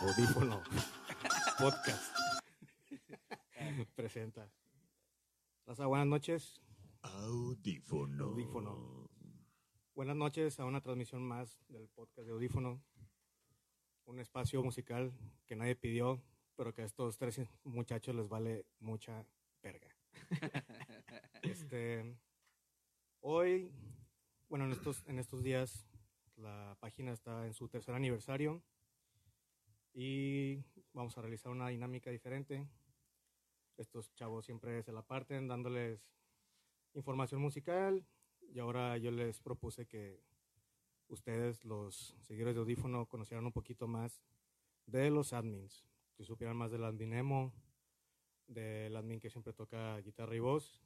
Audífono Podcast presenta. Raza, buenas noches. Audífono. Audífono. Buenas noches a una transmisión más del podcast de Audífono. Un espacio musical que nadie pidió, pero que a estos tres muchachos les vale mucha verga. este, hoy, bueno, en estos, en estos días la página está en su tercer aniversario y vamos a realizar una dinámica diferente. Estos chavos siempre se la parten dándoles información musical y ahora yo les propuse que ustedes, los seguidores de Audífono, conocieran un poquito más de los admins, que supieran más del admin emo, del admin que siempre toca guitarra y voz,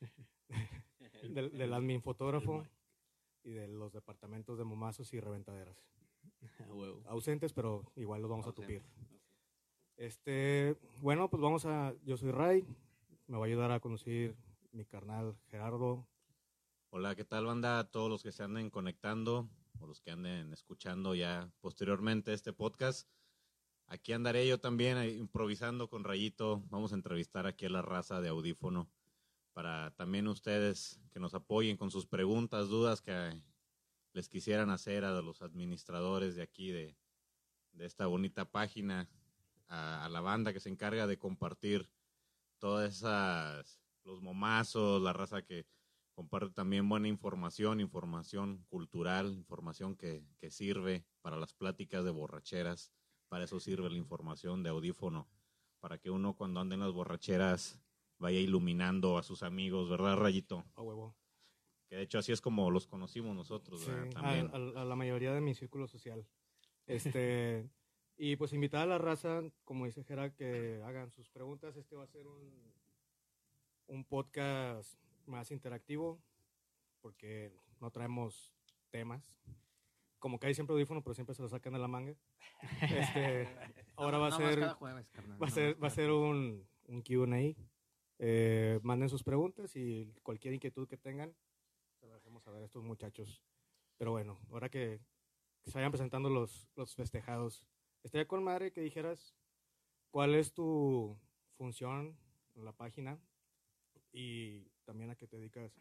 del, del admin fotógrafo y de los departamentos de momazos y reventaderas. Ausentes, pero igual los vamos a tupir. Este, bueno, pues vamos a, yo soy Ray, me va a ayudar a conducir mi carnal Gerardo. Hola, ¿qué tal banda? A todos los que se anden conectando o los que anden escuchando ya posteriormente este podcast. Aquí andaré yo también improvisando con Rayito. Vamos a entrevistar aquí a la raza de audífono para también ustedes que nos apoyen con sus preguntas, dudas que les quisieran hacer a los administradores de aquí de, de esta bonita página, a, la banda que se encarga de compartir todas esas, los momazos, la raza que comparte también buena información, información cultural, información que, que sirve para las pláticas de borracheras, para eso sirve la información de audífono, para que uno cuando ande en las borracheras vaya iluminando a sus amigos, ¿verdad, Rayito? A huevo. Que de hecho así es como los conocimos nosotros, Sí, ¿verdad? a, También. a- a la mayoría de mi círculo social. Este, y pues invitar a la raza, como dice Gerard, que hagan sus preguntas. Este va a ser un, un podcast más interactivo, porque no traemos temas. Como que hay siempre audífono, pero siempre se lo sacan de la manga. Este, ahora va a ser jueves, carnal, va a ser, va a ser un, un Q&A. Eh, manden sus preguntas y cualquier inquietud que tengan, se lo dejemos saber a estos muchachos. Pero bueno, ahora que se vayan presentando los, los festejados, estaría con madre que dijeras cuál es tu función en la página y también a qué te dedicas.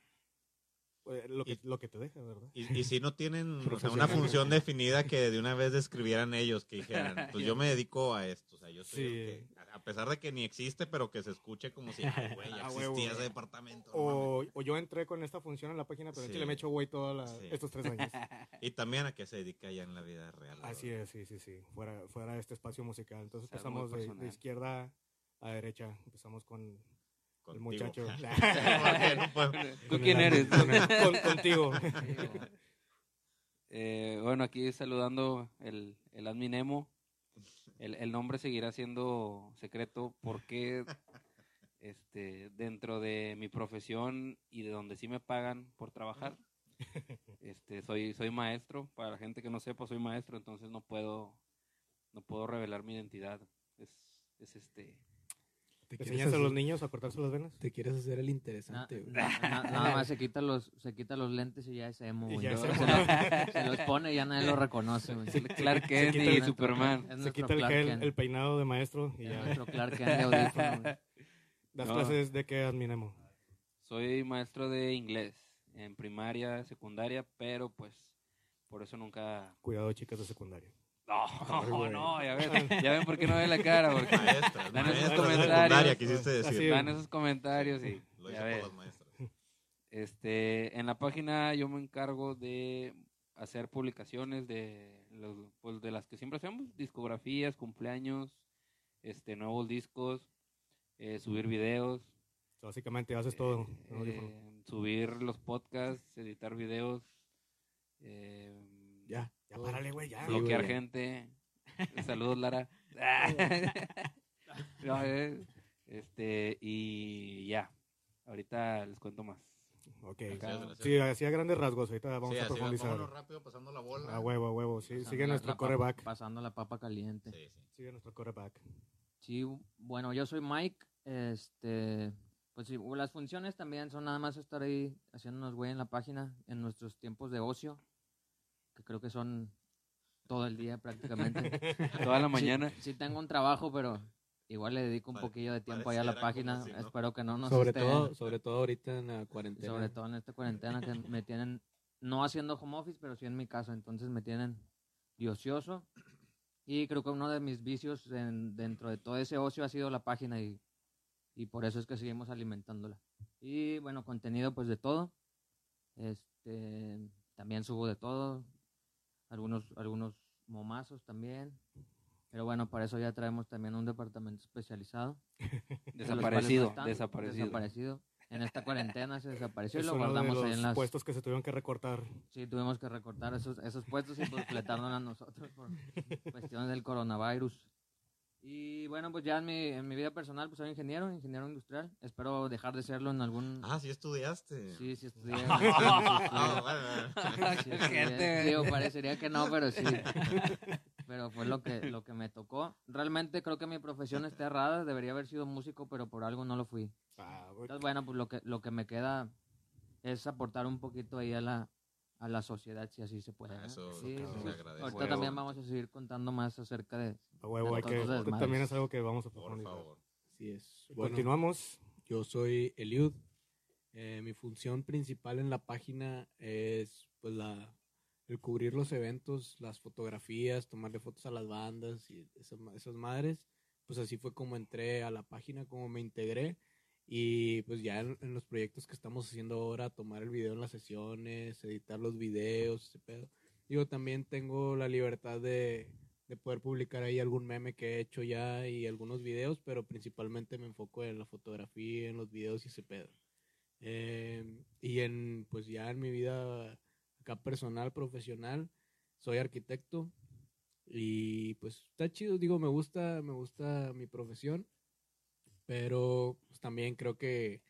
Pues, lo, que, Y- lo que te deja, ¿verdad? Y, y si no tienen o sea, una función definida que de una vez describieran ellos, que dijeran, pues yo me dedico a esto, o sea, yo soy el Sí. que- a- pesar de que ni existe, pero que se escuche como si, ay, güey, ya existía ese departamento. no O, o yo entré con esta función en la página, pero en Sí. Chile me güey todos Sí. estos tres años. Y también a qué se dedica ya en la vida real. Así ¿verdad? es, sí, sí, sí. Fuera, fuera de este espacio musical. Entonces empezamos de, izquierda a derecha. Empezamos con el Contigo. muchacho. Porque no puedo- ¿Tú con quién el- eres? con el- con- contigo. Eh, bueno, aquí saludando el, el admin emo. El, el nombre seguirá siendo secreto porque este, dentro de mi profesión y de donde sí me pagan por trabajar, este, soy, soy maestro. Para la gente que no sepa, soy maestro, entonces no puedo, no puedo revelar mi identidad. Es, es este... ¿Te ¿Te quieres, enseñas a los niños a cortarse las venas? te quieres hacer el interesante, güey. na- na- nada más se quita los se quita los lentes y ya es emo, Y güey. ya es Se, los- se los pone y ya nadie lo reconoce, güey. Clark Kent y el- Superman. es Se quita el, gel, el peinado de maestro y Es ya. nuestro Clark Kent de audífono, güey. ¿Das No. clases de qué adminemos? Soy maestro de inglés en primaria, secundaria, pero pues por eso nunca... Cuidado, chicas de secundaria. No, Ay, no, ya ven, ya ven por qué no ve la cara, porque Maestra, Dan esos maestra comentarios. quisiste decir. dan esos comentarios y Lo ya ves. Este, en la página yo me encargo de hacer publicaciones de los, pues, de las que siempre hacemos, discografías, cumpleaños, este, nuevos discos, eh, subir videos, O sea, básicamente haces todo. audífono. eh, subir los podcasts, editar videos, eh, ya, ya todo. párale, güey, ya. Sí, bloquear güey. gente. Saludos, Lara. No, eh, este, y ya. Ahorita les cuento más. Ok. Gracias, gracias. Sí, así a grandes rasgos. Ahorita vamos Sí, a profundizar. vámonos rápido pasando la bola. A huevo, a huevo. Sí, Pasando sigue la- nuestro la papa- coreback. Pasando la papa caliente. Sí, sí. Sigue nuestro coreback. Sí, bueno, yo soy Mike, este, pues sí, las funciones también son nada más estar ahí haciéndonos güey en la página en nuestros tiempos de ocio, que creo que son todo el día prácticamente. Toda la Sí- mañana. Sí, tengo un trabajo, pero igual le dedico un Pare- poquillo de tiempo ahí a la página. si no. Espero que no nos sobre esté- todo, sobre todo ahorita en la cuarentena. sobre todo en esta cuarentena que me tienen no haciendo home office, pero sí en mi casa, entonces me tienen de ocioso. Y creo que uno de mis vicios en- dentro de todo ese ocio ha sido la página y, y por eso es que seguimos alimentándola. Y bueno, contenido pues de todo. Este, también subo de todo. Algunos, algunos momazos también. Pero bueno, para eso ya traemos también un departamento especializado. de los cuales no Desaparecido, están, desaparecido. desaparecido. En esta cuarentena se desapareció y Es lo uno de guardamos ahí los en las... puestos que se tuvieron que recortar. Sí, tuvimos que recortar esos, esos puestos y pues fletarnos a nosotros por cuestiones del coronavirus. Y bueno, pues ya en mi, en mi vida personal, pues soy ingeniero, ingeniero industrial. Espero dejar de serlo en algún... Ah, sí estudiaste. Sí, sí estudié. sí, sí, sí, Ah, estudié. Digo, parecería que no, pero sí. Pero fue lo que, lo que me tocó. Realmente creo que mi profesión está errada. Debería haber sido músico, pero por algo no lo fui. Ah. Entonces, bueno, pues lo que, lo que me queda es aportar un poquito ahí a la, a la sociedad, si así se puede. ¿no? eso Sí, sí, agradece. Ahorita Huevo. también vamos a seguir contando más acerca de... A huevo, hay que, también es algo que vamos a Por profundizar. favor. Así es. Bueno, Continuamos. yo soy Eliud. Eh, mi función principal en la página es pues la el cubrir los eventos, las fotografías, tomarle fotos a las bandas y esas, esas madres. Pues así fue como entré a la página, como me integré. Y pues ya en, en los proyectos que estamos haciendo ahora, tomar el video en las sesiones, editar los videos, ese pedo. Digo, también tengo la libertad de, de poder publicar ahí algún meme que he hecho ya y algunos videos, pero principalmente me enfoco en la fotografía, en los videos y ese pedo. Eh, y en, pues ya en mi vida acá personal, profesional, soy arquitecto y pues está chido, digo, me gusta, me gusta mi profesión, pero pues, también creo que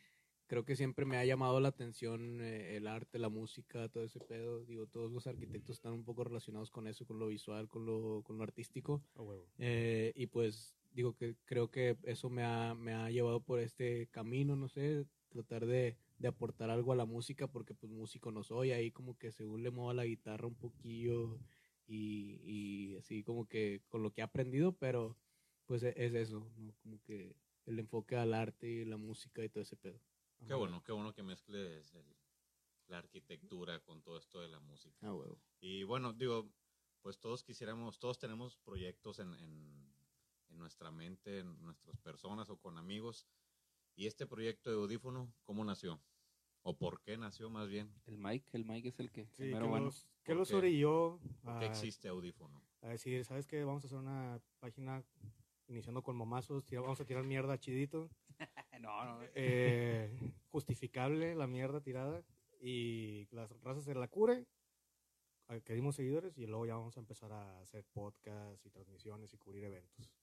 creo que siempre me ha llamado la atención eh, el arte, la música, todo ese pedo. Digo, todos los arquitectos están un poco relacionados con eso, con lo visual, con lo, con lo artístico. Eh, y pues digo que creo que eso me ha, me ha llevado por este camino, no sé, tratar de, de aportar algo a la música, porque pues músico no soy, ahí como que según le muevo a la guitarra un poquillo y, y así como que con lo que he aprendido, pero pues e- es eso, ¿no? Como que el enfoque al arte y la música y todo ese pedo. Qué bueno, qué bueno que mezcles el- la arquitectura con todo esto de la música. Ah, huevo. Y bueno, digo, pues todos quisiéramos, todos tenemos proyectos en, en, en nuestra mente, en nuestras personas o con amigos. Y este proyecto de audífono, ¿cómo nació? ¿O por qué nació más bien? El Mike, el Mike es el que. Sí, primero que bueno. los, que ¿Por los qué? orilló ¿Por qué existe audífono? a decir, ¿sabes qué? Vamos a hacer una página iniciando con momazos, tira- vamos a tirar mierda chidito. No, no. eh, justificable la mierda tirada y las razas se la cure. Que dimos seguidores y luego ya vamos a empezar a hacer podcasts y transmisiones y cubrir eventos.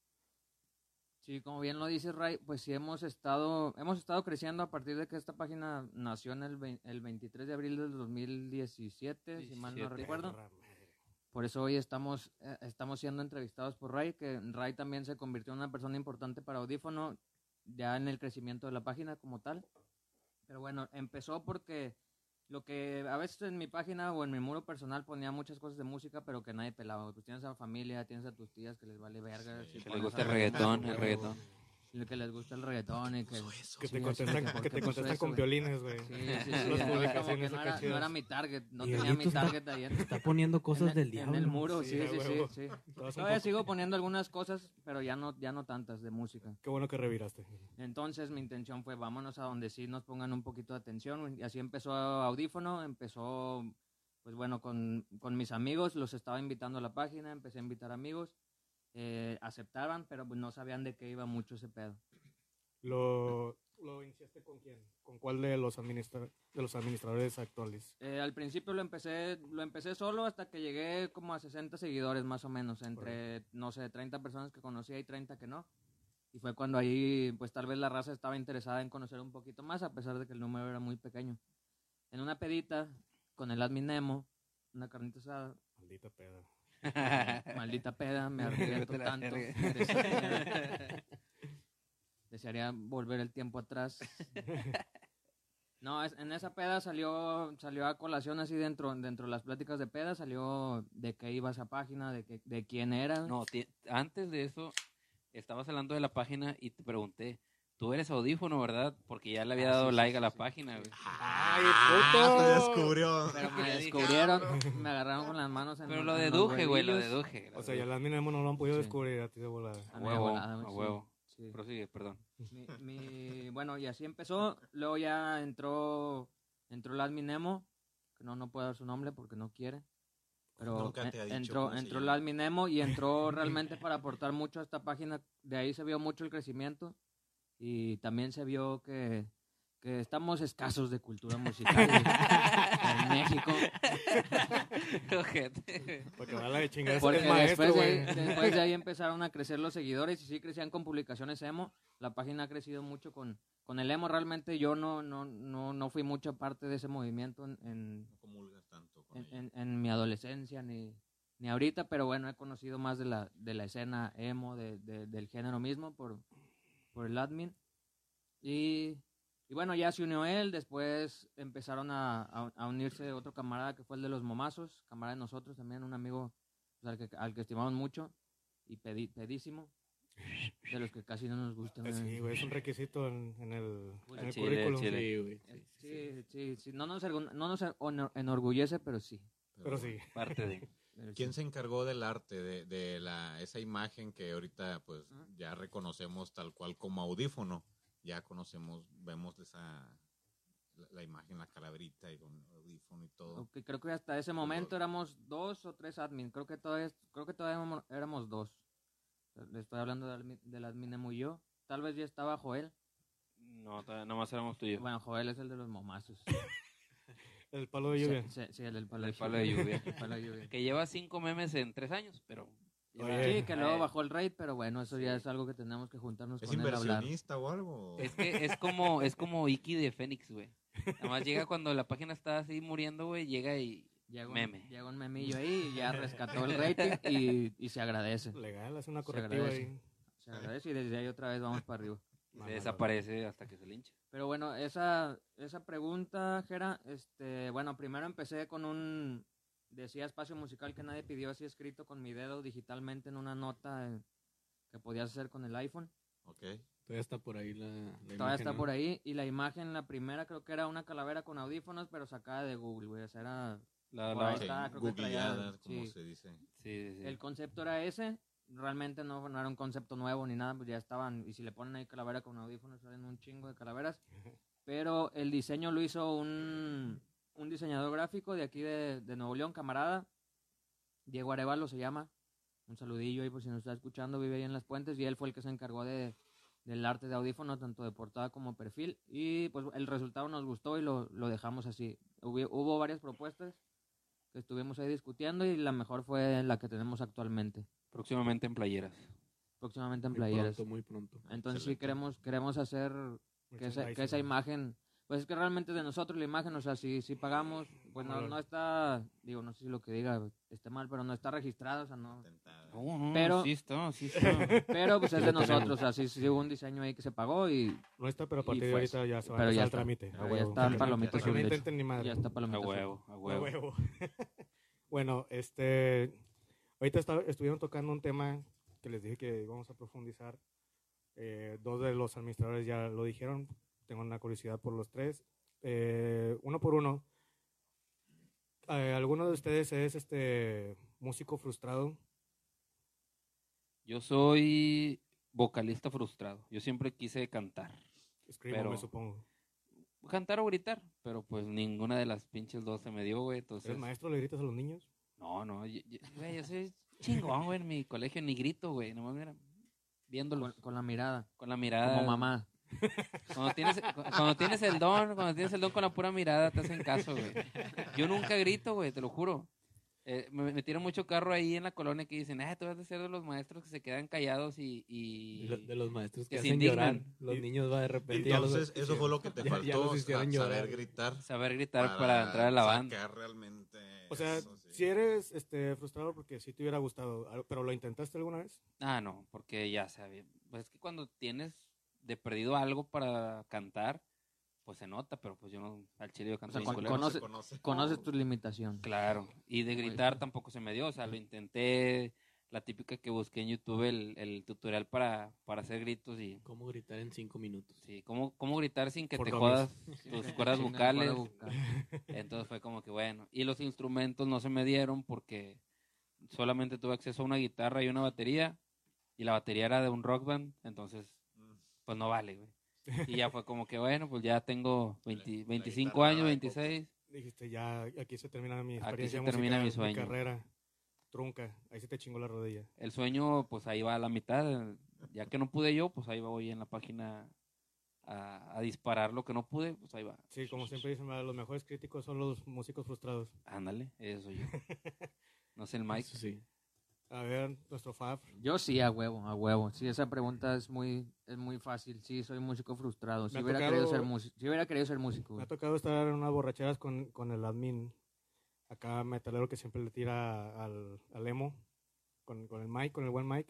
Sí, como bien lo dice Ray, pues sí hemos estado, hemos estado creciendo a partir de que esta página nació en el, el 23 de abril del 2017, si mal no 17. recuerdo. Por eso hoy estamos, eh, estamos siendo entrevistados por Ray, que Ray también se convirtió en una persona importante para Audífono, ya en el crecimiento de la página como tal. Pero bueno, empezó porque lo que a veces en mi página o en mi muro personal ponía muchas cosas de música, pero que nadie pelaba. Pues tienes a la familia, tienes a tus tías que les vale verga. Sí, si que Que pones les gusta el reggaetón, el reggaetón. Que les gusta el reggaetón y que... Que te contestan, de ¿por que te contestan eso, con violines, güey. Sí, sí, sí. Publicaciones no era, no era mi target, no Y tenía mi está- target ahí en, Está poniendo cosas en- del en diablo. el muro, Sí, sí, a sí, sí, Todavía sigo poniendo algunas cosas, pero ya no, ya no tantas de música. Qué bueno que reviraste. Entonces mi intención fue vámonos a donde sí nos pongan un poquito de atención. Y así empezó Audífono, empezó, pues bueno, con, con mis amigos, los estaba invitando a la página, empecé a invitar amigos. Eh, aceptaban, pero pues no sabían de qué iba mucho ese pedo. ¿Lo, ¿Lo iniciaste con quién? ¿Con cuál de los, administra de los administradores actuales? Eh, al principio lo empecé, lo empecé solo hasta que llegué como a 60 seguidores más o menos, entre, no sé, 30 personas que conocía y 30 que no. Y fue cuando ahí, pues tal vez la raza estaba interesada en conocer un poquito más, a pesar de que el número era muy pequeño. En una pedita, con el admin Nemo, una carnita asada, Maldita peda. maldita peda, me arrepiento a tanto. Decía, desearía volver el tiempo atrás. No, es- en esa peda salió salió a colación así dentro dentro de las pláticas de peda, salió de qué iba esa página, de, qué, de quién era. No, antes de eso, estabas hablando de la página y te pregunté, tú eres audífono, ¿verdad? Porque ya le había Ah, dado sí, like sí, a la sí. página, güey. ¡Ay, Ah, puto! te descubrió. Pero me descubrieron, me agarraron con las manos en Pero lo deduje, güey, lo deduje. O sea, ya las minas no lo han podido Sí. descubrir a ti de volada. A huevo, volada, a sí. huevo. Sí. Prosigue, perdón. Mi, mi- bueno, y así empezó. Luego ya entró entró el admin Nemo, que no, no puedo dar su nombre porque no quiere. Pero Nunca te ha dicho entró, entró admin Nemo y entró realmente para aportar mucho a esta página. De ahí se vio mucho el crecimiento y también se vio que, que estamos escasos de cultura musical en México. Ojete. Porque va la de chingar Porque es maestro, después, de, güey. después de ahí empezaron a crecer los seguidores y sí crecían con publicaciones emo. La página ha crecido mucho con, con el emo. Realmente yo no, no, no, no fui mucha parte de ese movimiento en, en, No comulgas tanto con en, ella. en- en mi adolescencia ni, ni ahorita, pero bueno, he conocido más de la, de la escena emo, de, de- del género mismo por, por el admin. Y, y bueno, ya se unió él, después empezaron a, a- a unirse otro camarada que fue el de los momazos, camarada de nosotros también, un amigo pues, al, que, al que estimamos mucho y pedi- pedísimo, de los que casi no nos gustan. Sí, güey, es un requisito en, en el, Pues en el chile, currículum. chile. Sí, güey. Eh, Sí, sí, sí, no nos, no nos enorgullece, pero sí. Pero sí. Parte de. Pero ¿Quién se encargó del arte, de, de la, esa imagen que ahorita pues ya reconocemos tal cual como audífono? Ya conocemos, vemos esa, la, la imagen, la calaverita y con audífono y todo. Creo que hasta ese momento éramos dos o tres admin. Creo que todavía, creo que todavía éramos- éramos dos. Le estoy hablando del, admin- del admin Emo y yo. Tal vez ya estaba Joel. No, todavía nomás éramos tú y yo. Bueno, Joel es el de los momazos. El palo de lluvia. Sí, sí, sí, el palo, El de, palo de lluvia. El palo de lluvia. Que lleva cinco memes en tres años, pero. Oye. Sí, que luego bajó el rate, pero bueno, eso ya es algo que tenemos que juntarnos ¿Es con él a hablar. inversionista o algo? Es que es como, es como Iki de Fénix, güey. Nada más llega cuando la página está así muriendo, güey, llega y. Llega un, Meme. llega un memillo ahí y ya rescató el rating y, y se agradece. Legal, hace una Se correctiva agradece. ahí. Se agradece y desde ahí otra vez vamos para arriba. Se desaparece hasta que se lincha. Pero bueno, esa, esa pregunta, Jera, este, bueno, primero empecé con un, decía espacio musical que nadie pidió, así escrito con mi dedo digitalmente en una nota eh, que podías hacer con el iPhone. Ok. Todavía está por ahí la, la Todavía imagen, está ¿no? por ahí. Y la imagen, la primera creo que era una calavera con audífonos, pero sacada de Google, güey. O sea, era, La, la- Ok, está, creo que traía- googleada, como sí. se dice. Sí, sí, sí. el concepto era ese. Realmente no, no era un concepto nuevo ni nada, pues ya estaban. Y si le ponen ahí calavera con audífonos, salen un chingo de calaveras. Pero el diseño lo hizo un, un diseñador gráfico de aquí de, de Nuevo León, camarada. Diego Arevalo se llama. Un saludillo ahí por si nos está escuchando, vive ahí en Las Puentes. Y él fue el que se encargó de, del arte de audífono, tanto de portada como perfil. Y pues el resultado nos gustó y lo, lo dejamos así. Hubo, hubo varias propuestas que estuvimos ahí discutiendo y la mejor fue la que tenemos actualmente. Próximamente en playeras. Próximamente en Muy playeras. pronto, muy pronto. Entonces sí Excelente. queremos, queremos hacer que esa, que esa imagen, pues es que realmente es de nosotros la imagen, o sea, si, si pagamos, pues no, no está, digo, no sé si lo que diga esté mal, pero no está registrado, o sea, no. No, no, Pero- sí está, sí está. Pero pues es de nosotros, o sea, sí, sí hubo un diseño ahí que se pagó y No está, pero a partir de fue ahorita ya se va a ya el trámite. Pero a ya huevo. está palomita ya está A palomita azul. huevo, a A huevo. huevo. bueno, este. Ahorita está- estuvieron tocando un tema que les dije que íbamos a profundizar. Eh, dos de los administradores ya lo dijeron. Tengo una curiosidad por los tres. Eh, uno por uno. Eh, ¿Alguno de ustedes es este músico frustrado? Yo soy vocalista frustrado. Yo siempre quise cantar. Escribo, Pero- me supongo. Cantar o gritar, pero pues ninguna de las pinches dos se me dio, güey. Entonces, ¿Eres maestro? ¿Le gritas a los niños? No, no, yo, yo- güey, yo soy chingón, güey, en mi colegio ni grito, güey. Nomás mira, viéndolo Con, con la mirada, con la mirada. como mamá. Cuando tienes, cu- cuando tienes el don, cuando tienes el don con la pura mirada, te hacen caso, güey. Yo nunca grito, güey, te lo juro. Eh, me metieron mucho carro ahí en la colonia que dicen, ah, tú vas a ser de los maestros que se quedan callados y... y... De, lo- de los maestros que, que se hacen llorar. Los Y- niños va de repente. ya los- Entonces, eso fue lo que te ya- ya faltó, saber llorar. gritar. Saber gritar para, entrar a la banda. realmente O sea, eso, sí. si eres este, frustrado porque sí te hubiera gustado, pero ¿lo intentaste alguna vez? Ah, no, porque ya sabía. Pues es que cuando tienes de perdido algo para cantar, pues se nota, pero pues yo no, al chile yo canto sea, con- culero. conoce- se conoce. Conoces tus limitaciones. Claro, y de gritar tampoco se me dio, o sea, lo intenté, la típica que busqué en YouTube, el, el tutorial para, para hacer gritos y, ¿Cómo gritar en cinco minutos? sí, cómo, cómo gritar sin que Por te jodas tus cuerdas vocales. Entonces fue como que bueno. Y los instrumentos no se me dieron porque solamente tuve acceso a una guitarra y una batería. Y la batería era de un rock band. Entonces, pues no vale, güey. Y ya fue como que bueno, pues ya tengo 20 La- la 25 guitarra años, de 26. Dijiste, ya aquí se termina mi Aquí experiencia se termina musical, mi sueño. carrera. Trunca, ahí se te chingó la rodilla. El sueño, pues ahí va a la mitad. Ya que no pude yo, pues ahí voy en la página a, a disparar lo que no pude, pues ahí va. Sí, como siempre dicen, los mejores críticos son los músicos frustrados. Ándale, eso yo. No sé el Mike. Eso sí. A ver, nuestro Fab. Yo sí, a huevo, a huevo. Sí, esa pregunta es muy, es muy fácil. Sí, soy músico frustrado. Si hubiera, tocado- querido ser músico, si hubiera querido ser músico, Me ha tocado estar en unas borracheras con, con el admin. Acá metalero que siempre le tira al, al emo. Con, con el mic, con el buen mic.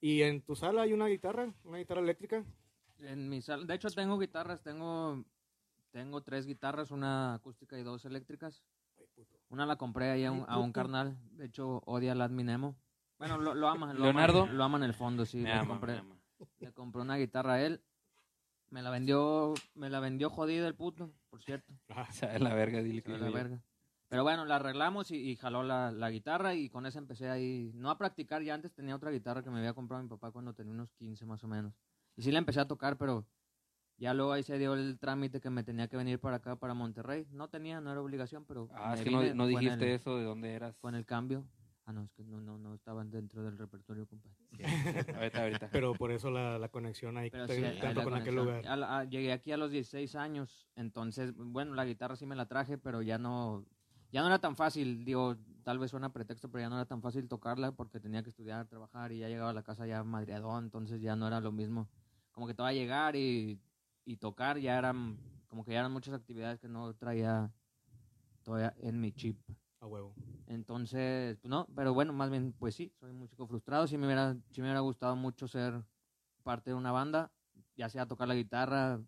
Y en tu sala hay una guitarra, una guitarra eléctrica. En mi sala, de hecho tengo guitarras, tengo, tengo tres guitarras, una acústica y dos eléctricas. Una la compré ahí a un, a un carnal, de hecho odia al admin emo. Bueno, lo, lo ama, lo ¿Leonardo? Ama, lo ama en el fondo, sí. Me le, ama, compré, me ama. le compré una guitarra a él. Me la vendió, me la vendió jodida el puto, por cierto. Sabe la verga, dile que de digo la yo. verga. Pero bueno, la arreglamos y, y jaló la, la guitarra y con esa empecé ahí, no a practicar, ya antes tenía otra guitarra que me había comprado mi papá cuando tenía unos 15 más o menos. Y sí la empecé a tocar, pero ya luego ahí se dio el trámite que me tenía que venir para acá, para Monterrey. No tenía, no era obligación, pero Ah, es que no, no dijiste el- eso de dónde eras. Fue en el cambio. Ah, no, es que no, no, no estaban dentro del repertorio, compadre. ahorita, ahorita. Pero por eso la, la conexión ahí sí, tanto la con aquel lugar. A la- a- llegué aquí a los 16 años, entonces, bueno, la guitarra sí me la traje, pero ya no, ya no era tan fácil, digo, tal vez suena pretexto, pero ya no era tan fácil tocarla porque tenía que estudiar, trabajar y ya llegaba a la casa ya madreadón, entonces ya no era lo mismo. Como que te va a llegar y, y tocar, ya eran, como que ya eran muchas actividades que no traía todavía en mi chip. A huevo. Entonces, pues no, pero bueno, más bien, pues sí, soy un músico frustrado. Sí me hubiera, sí me hubiera gustado mucho ser parte de una banda, ya sea tocar la guitarra,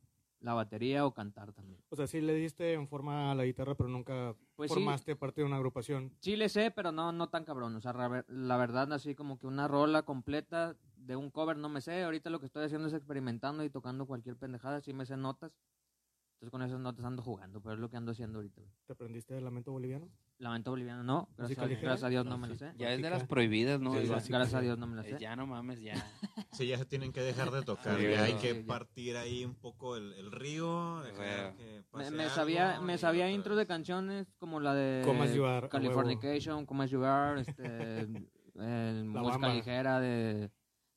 la batería o cantar también. O sea, sí le diste en forma a la guitarra, pero nunca Pues sí, formaste parte de una agrupación. sí le sé, pero no, no tan cabrón. O sea, la ver- la verdad, así como que una rola completa de un cover no me sé. Ahorita lo que estoy haciendo es experimentando y tocando cualquier pendejada. Sí me sé notas. Entonces con esas notas ando jugando, pero es lo que ando haciendo ahorita. ¿Te aprendiste el lamento boliviano? Lamento boliviano, no. Gracias, ¿Música a, gracias a Dios no me lo sé. Ya es de las prohibidas, ¿no? Sí. Gracias a Dios no me Eh, sé. ya no mames, ya. Sí, ya se tienen que dejar de tocar. Sí, ya hay que partir ahí un poco el, el río. dejar que Me, pase me algo sabía, me sabía intros de canciones como la de. Californication, Come As You Are, este, el música ligera de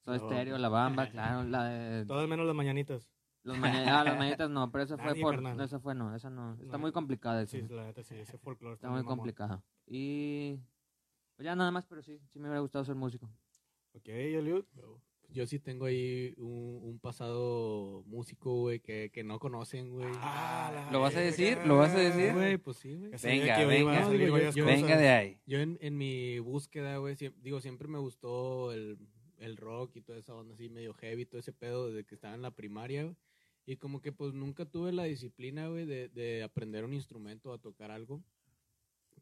Stereo, Bamba. La Bamba, claro, la de Todas menos las mañanitas. Los ah, las mañanitas no, pero esa fue Nadie, por, carnal. esa fue no, esa no, está No. muy complicada esa, Sí, la neta sí, ese folclore está muy mamón. complicada. Y pues ya nada más, pero sí, sí me hubiera gustado ser músico. Ok, Eliud. Yo sí tengo ahí un, un pasado músico, güey, que, que no conocen, güey. Ah, ¿Lo vas a decir? ¿Lo vas a decir? Güey, pues sí, güey. Venga, venga. salir Digo, yo-. Venga de ahí. Yo en, en mi búsqueda, güey, siem- digo, siempre me gustó el, el rock y toda esa onda así medio heavy, todo ese pedo desde que estaba en la primaria, güey. Y como que pues nunca tuve la disciplina, güey, de, de aprender un instrumento, a tocar algo.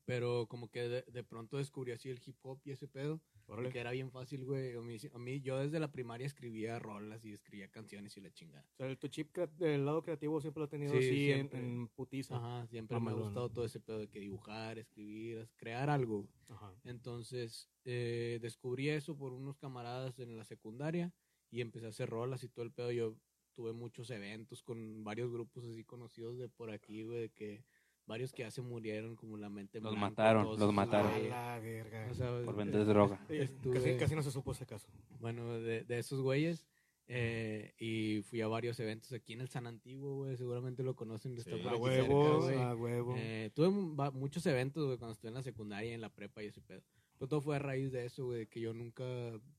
Pero como que de, de pronto descubrí así el hip hop y ese pedo. Órale. Que era bien fácil, güey. A mí, a mí, yo desde la primaria escribía rolas y escribía canciones y la chingada. O sea, tu chip del lado creativo siempre lo he tenido Sí, así en, en putiza. Ajá, siempre me ha gustado todo ese pedo de que dibujar, escribir, crear algo. Ajá. Entonces, eh, descubrí eso por unos camaradas en la secundaria y empecé a hacer rolas y todo el pedo. Yo tuve muchos eventos con varios grupos así conocidos de por aquí, güey, de que varios que ya se murieron, como la mente. en Los Blanco, mataron, todos los mataron. La verga. O sea, Por eh, vender droga. Estuve- casi, casi no se supo ese caso. Bueno, de, de esos güeyes. eh, y fui a varios eventos aquí en el San Antiguo, güey. Seguramente lo conocen. está Sí. por A huevo, cerca, güey. a huevo. Eh, tuve mu- va- muchos eventos, güey, cuando estuve en la secundaria, en la prepa y ese pedo. Pero todo fue a raíz de eso, güey, que yo nunca,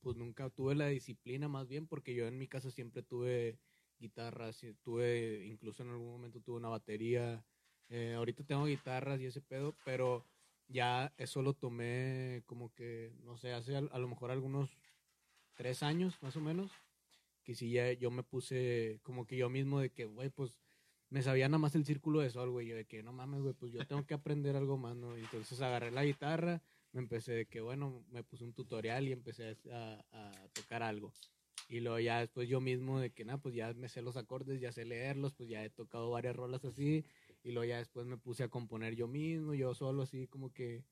pues nunca tuve la disciplina más bien, porque yo en mi casa siempre tuve guitarras, tuve, incluso en algún momento tuve una batería. Eh, ahorita tengo guitarras y ese pedo, pero ya eso lo tomé como que, no sé, hace a, lo mejor algunos tres años, más o menos, que sí ya yo me puse como que yo mismo de que, güey, pues me sabía nada más el círculo de sol, güey. De que, no mames, güey, pues yo tengo que aprender algo más, ¿no? Y entonces agarré la guitarra, me empecé de que, bueno, me puse un tutorial y empecé a tocar algo. Y luego ya después yo mismo de que, nada, pues ya me sé los acordes, ya sé leerlos, pues ya he tocado varias rolas así. Y luego ya después me puse a componer yo mismo, yo solo así como que,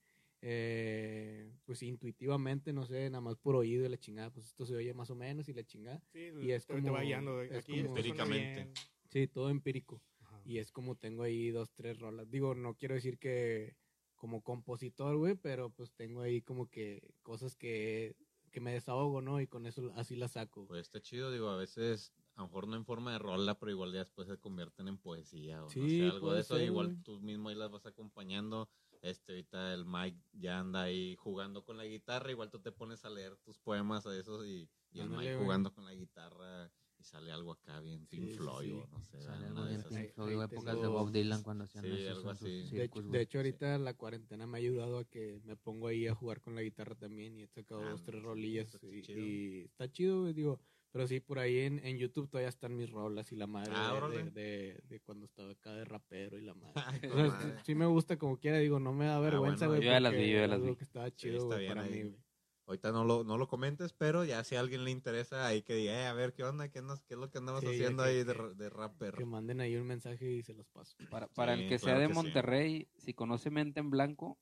eh, pues intuitivamente, no sé, nada más por oído y la chingada, pues esto se oye más o menos y la chingada. Sí, Y es te- te como- va guiando. es Aquí como- Empíricamente. Sí, todo empírico. Ajá. Y es como tengo ahí dos, tres rolas. Digo, no quiero decir que como compositor, güey, pero pues tengo ahí como que cosas que, que me desahogo, ¿no? Y con eso así las saco. Pues está chido, digo, a veces, a lo mejor no en forma de rola, pero igual ya después se convierten en poesía o no sé, algo de eso. ser, igual tú mismo ahí las vas acompañando. Este, ahorita el Mike ya anda ahí jugando con la guitarra, igual tú te pones a leer tus poemas a esos y, y el Mike jugando con la guitarra sale algo acá bien Pink Sí, sí, Floyd sí. o no sé. Sale algo bien. Pink Floyd, épocas de Bob Dylan cuando hacían Sí, esos algo así. De hecho, güey. de hecho, ahorita la cuarentena me ha ayudado a que me pongo ahí a jugar con la guitarra también y he sacado Ah, dos, tres rolillas está y, y está chido, güey, digo, pero sí, por ahí en, en YouTube todavía están mis rolas y la madre Ah, de, de, de- de cuando estaba acá de rapero y la madre. Ay, O con sea, madre. sí, sí me gusta como quiera, digo, no me da vergüenza, bueno, güey. yo ya las vi, yo ya las vi. que estaba Sí, chido, está güey, bien para ahí. mí, güey. Ahorita no lo, no lo comentes, pero ya si a alguien le interesa, ahí que diga, eh, a ver, ¿qué onda? ¿Qué, nos, qué es lo que andamos Sí, haciendo que- ahí de, de rapper? Que manden ahí un mensaje y se los paso. Para, para Sí, el que claro sea de que sí. Monterrey, si conoce Mente en Blanco,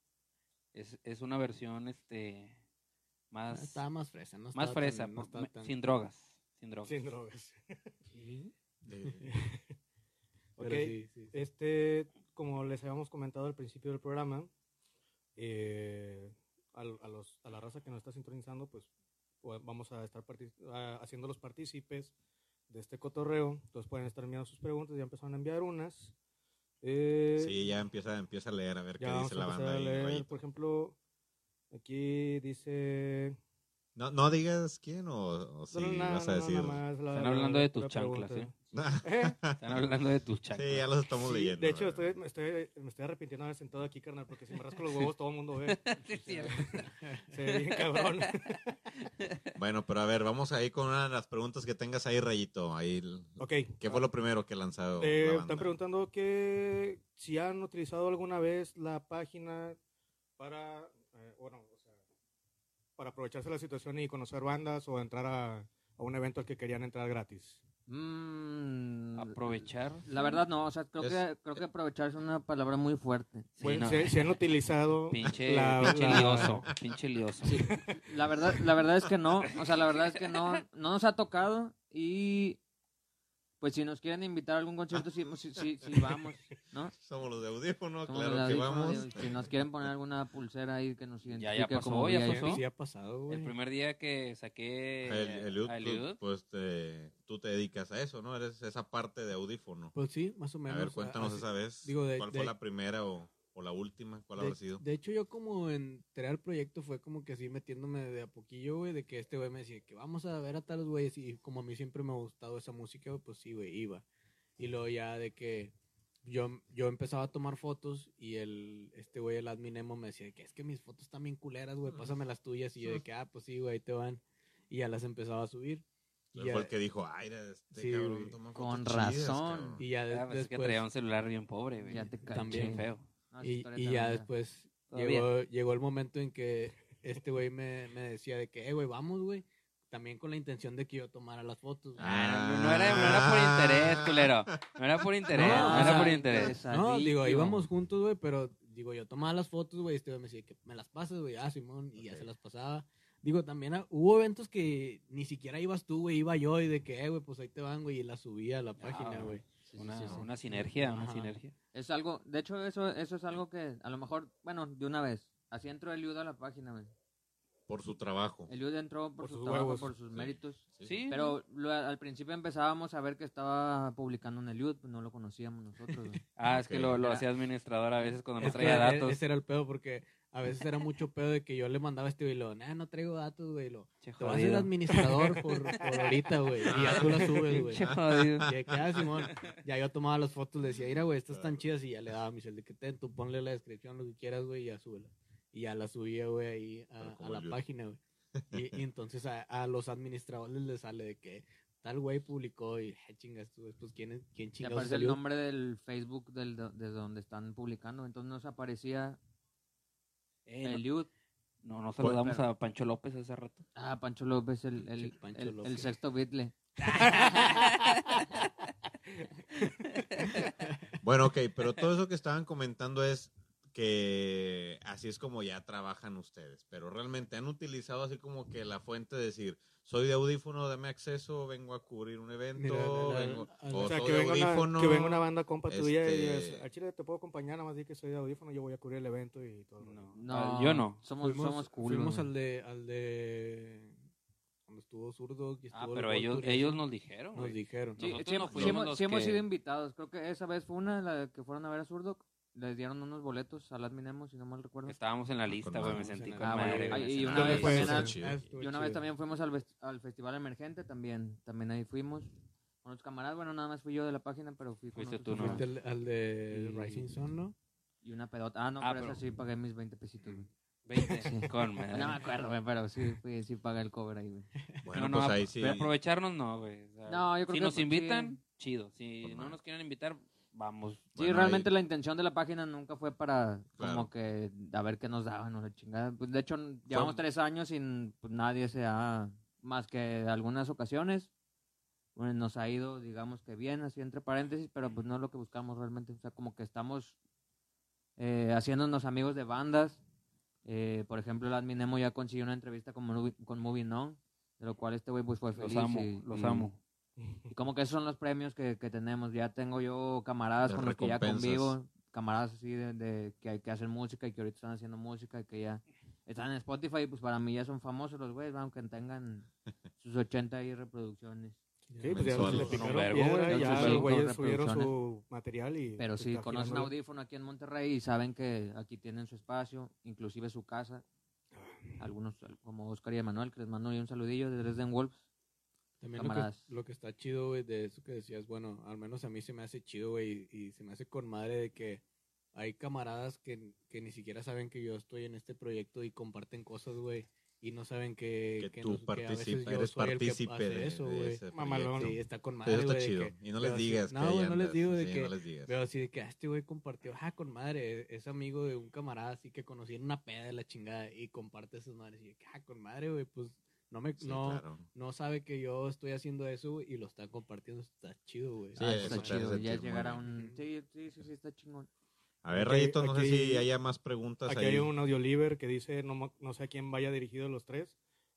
es, es una versión este más, Estaba más fresa, ¿no? más fresa, tan- no me- tan- sin drogas. Sin drogas. Sin drogas. Ok, sí, sí, sí. Este, como les habíamos comentado al principio del programa, eh, a, los, a la raza que nos está sintonizando, pues pues, vamos a estar haciendo los partícipes de este cotorreo. Entonces pueden estar enviando sus preguntas, ya empezaron a enviar unas. Eh, Sí, ya empieza, empieza a leer a ver qué dice la banda ahí. leer, por ejemplo, aquí dice... No, no digas quién o, o si No, no, vas a no, decir. más la- Están la- hablando la de tus chanclas, pregunta. ¿eh? ¿Eh? Están hablando de tus chanclas. sí, ya los estamos Sí, leyendo. de hecho, estoy, me, estoy, me estoy arrepintiendo de haber sentado aquí, carnal, porque si me rasco los huevos todo el mundo ve. Sí, cierto. Se ve bien cabrón. Bueno, pero a ver, vamos ahí con una de las preguntas que tengas ahí, Rayito. Ahí, Ok. ¿Qué fue lo primero que lanzado Eh, la están preguntando que si han utilizado alguna vez la página para, eh, bueno, para aprovecharse de la situación y conocer bandas o entrar a, a un evento al que querían entrar gratis. Mm, Aprovechar. La verdad no, o sea, creo Es- que creo que aprovechar es una palabra muy fuerte. Sí, Bueno, no. si, si han utilizado Pinche, la- pinche la- lioso. Pinche lioso. La verdad, la verdad es que no, o sea, la verdad es que no, no nos ha tocado y pues si nos quieren invitar a algún concierto, sí, sí, sí, sí vamos, ¿no? Somos los de audífono, Somos claro el que vamos. Si nos quieren poner alguna pulsera ahí que nos ya identifique pasó, como ya VIP. pasó. Sí ha pasado, güey. El primer día que saqué El, a Eliud, pues te- tú te dedicas a eso, ¿no? Eres esa parte de audífono. Pues sí, más o A menos. ver, cuéntanos esa vez. digo, de- ¿Cuál de- fue la primera o, o la última? ¿Cuál de, habrá sido? de hecho, yo como entré al proyecto fue como que así metiéndome de a poquillo, güey, de que este güey me decía que vamos a ver a tales güeyes y como a mí siempre me ha gustado esa música, güey, pues sí, güey, iba. Y luego ya de que yo, yo empezaba a tomar fotos y el, este güey, el admin emo, me decía que es que mis fotos están bien culeras, güey, pásame las tuyas. Y yo de que, ah, pues sí, güey, ahí te van. Y ya las empezaba a subir. Y ya, fue el que dijo, ay, este Sí, cabrón güey. toma Con chidas, razón. cabrón". y ya de- ah, pues es que después... traía un celular bien pobre, güey. Ya te caché. También. Feo. No, Y, ya después llegó, llegó el momento en que este güey me, me decía de que, eh, güey, vamos, güey. También con la intención de que yo tomara las fotos. Ah, no, era, no era por interés, culero. No era por interés, No, era sea, por interés. No, digo, íbamos juntos, güey, pero digo, yo tomaba las fotos, güey, este güey me decía que me las pasas, güey, ah, Simón, y ya se las pasaba. Digo, también ah, hubo eventos que ni siquiera ibas tú, güey, iba yo y de que, eh, güey, pues ahí te van, güey, y las subía a la página, güey. Sí, Una, sí, sí. una sinergia, una Ajá. sinergia. Es algo, de hecho, eso, eso es algo que a lo mejor, bueno, de una vez. Así entró Eliud a la página, güey. Por su trabajo. Eliud entró por, Por su sus trabajo, huevos. por sus Sí. méritos. Sí, Sí, Pero lo- al principio empezábamos a ver que estaba publicando en Eliud, pues no lo conocíamos nosotros, güey. Ah, es que Ok. lo, lo hacía administrador a veces cuando no Es que traía datos. ese era el pedo, porque a veces era mucho pedo de que yo le mandaba a este güey y lo, nah, no traigo datos, güey, lo, Che, te vas a ser jodido. administrador por, por ahorita, güey, y ya tú las subes, güey. Che, jodido. Y de que, ah, Simón, ya yo tomaba las fotos, le decía, mira, güey, estas están chidas, y ya le daba mi cel de que ten, tú ponle la descripción, lo que quieras, güey, y ya súbela. Y ya la subía, güey, ahí a, la página, güey. Y, y entonces a, a los administradores les sale de que tal güey publicó y ah, chingas tú, pues quién es, quién Y chingados aparece el nombre del Facebook del, de donde están publicando. Entonces nos aparecía Eh, no- Eliud. no, no saludamos pero- a Pancho López hace rato. Ah, Pancho López, el, el, Sí, Pancho el- el López. sexto Beatle. Bueno, ok, pero todo eso que estaban comentando es que así es como ya trabajan ustedes, pero realmente han utilizado así como que la fuente de decir, soy de audífono, dame acceso, vengo a cubrir un evento, Mira, la- la- vengo, la- o O sea, soy que de venga, una, audífono. que venga una banda compa tuya y este- digas, chile te puedo acompañar, nada más di que soy de audífono, yo voy a cubrir el evento y todo. el rollo". No, No, Ah, yo no. Somos, fuimos, somos culos. fuimos al de, al de, cuando estuvo Zurdo y estuvo Ah, el pero ellos, ellos nos dijeron. nos güey. dijeron. Sí, no fuimos hemos, los sí hemos que- sido invitados. Creo que esa vez fue una, la que fueron a ver a Zurdo. Les dieron unos boletos al Adminemo, si no mal recuerdo. Estábamos en la lista, güey. Me sentí con madre. y una vez Fue también al-. Ah, Y una vez también fuimos al, al Festival Emergente, también, también ahí fuimos. Con los camaradas, bueno, nada más fui yo de la página, pero fui con Fuiste tú, ¿no? Fuiste al, al de Y- Rising Sun, ¿no? Y una pedota. Ah, no, Ah, pero, esa pero- sí pagué mis 20 pesitos, güey. 20 Sí. con madre. No me acuerdo, güey, pero sí, fui, sí pagué el cover ahí, güey. Bueno, no, pues no, ahí sí. pero aprovecharnos no, güey. o sea, No, yo creo si que nos sí. invitan, chido. Si Con no nos quieren invitar, vamos. Sí, Bueno, realmente ahí- la intención de la página nunca fue para Claro. como que a ver qué nos daban o la chingada. Pues de hecho, llevamos tres años sin pues, nadie se ha, más que algunas ocasiones, bueno, nos ha ido, digamos que bien, así entre paréntesis, pero pues no es lo que buscamos realmente. O sea, como que estamos eh, haciéndonos amigos de bandas. Eh, por ejemplo, el Adminemo ya consiguió una entrevista con, con Moving On, de lo cual este güey pues fue Los feliz. amo, y- los y- amo. y como que esos son los premios que, que tenemos. Ya tengo yo camaradas con los que ya convivo, camaradas así de, de que, que hacen música y que ahorita están haciendo música y que ya están en Spotify. Pues para mí ya son famosos los güeyes, aunque tengan sus 80 y reproducciones. Sí, pues ya le picaron piedra güey, y ya sus los güeyes cinco subieron su reproducciones. material y... Pero si conocen audífono aquí en Monterrey y saben que aquí tienen su espacio, inclusive su casa. Algunos como Oscar y Emanuel, que les mando ahí un saludillo de Dresden Wolves. También lo que, lo que está chido, güey, de eso que decías, bueno, al menos a mí se me hace chido, güey, y, y se me hace con madre de que hay camaradas que, que ni siquiera saben que yo estoy en este proyecto y comparten cosas, güey, y no saben que, que tú que a veces participa, yo eres soy el que partícipe hace de, eso, güey. Mamalón. Sí, está con madre, eso está chido. que- Y no les así- digas que No, güey, no les digo de Sí, que... no les digas. Pero así de que ah, este güey compartió, ah, con madre, es amigo de un camarada así que conocí en una peda de la chingada y comparte esas madres. Y de que, ah, con madre, güey, pues no me, Sí, no, claro. no sabe que yo estoy haciendo eso y lo está compartiendo, está chido, güey. Sí, Ah, está hace chido. Ya llegar a un. Sí, sí, sí, sí, está chingón. A ver, Rayito, no sé si haya más preguntas Aquí ahí. hay un audioliver que dice, no, no sé a quién vaya dirigido los tres,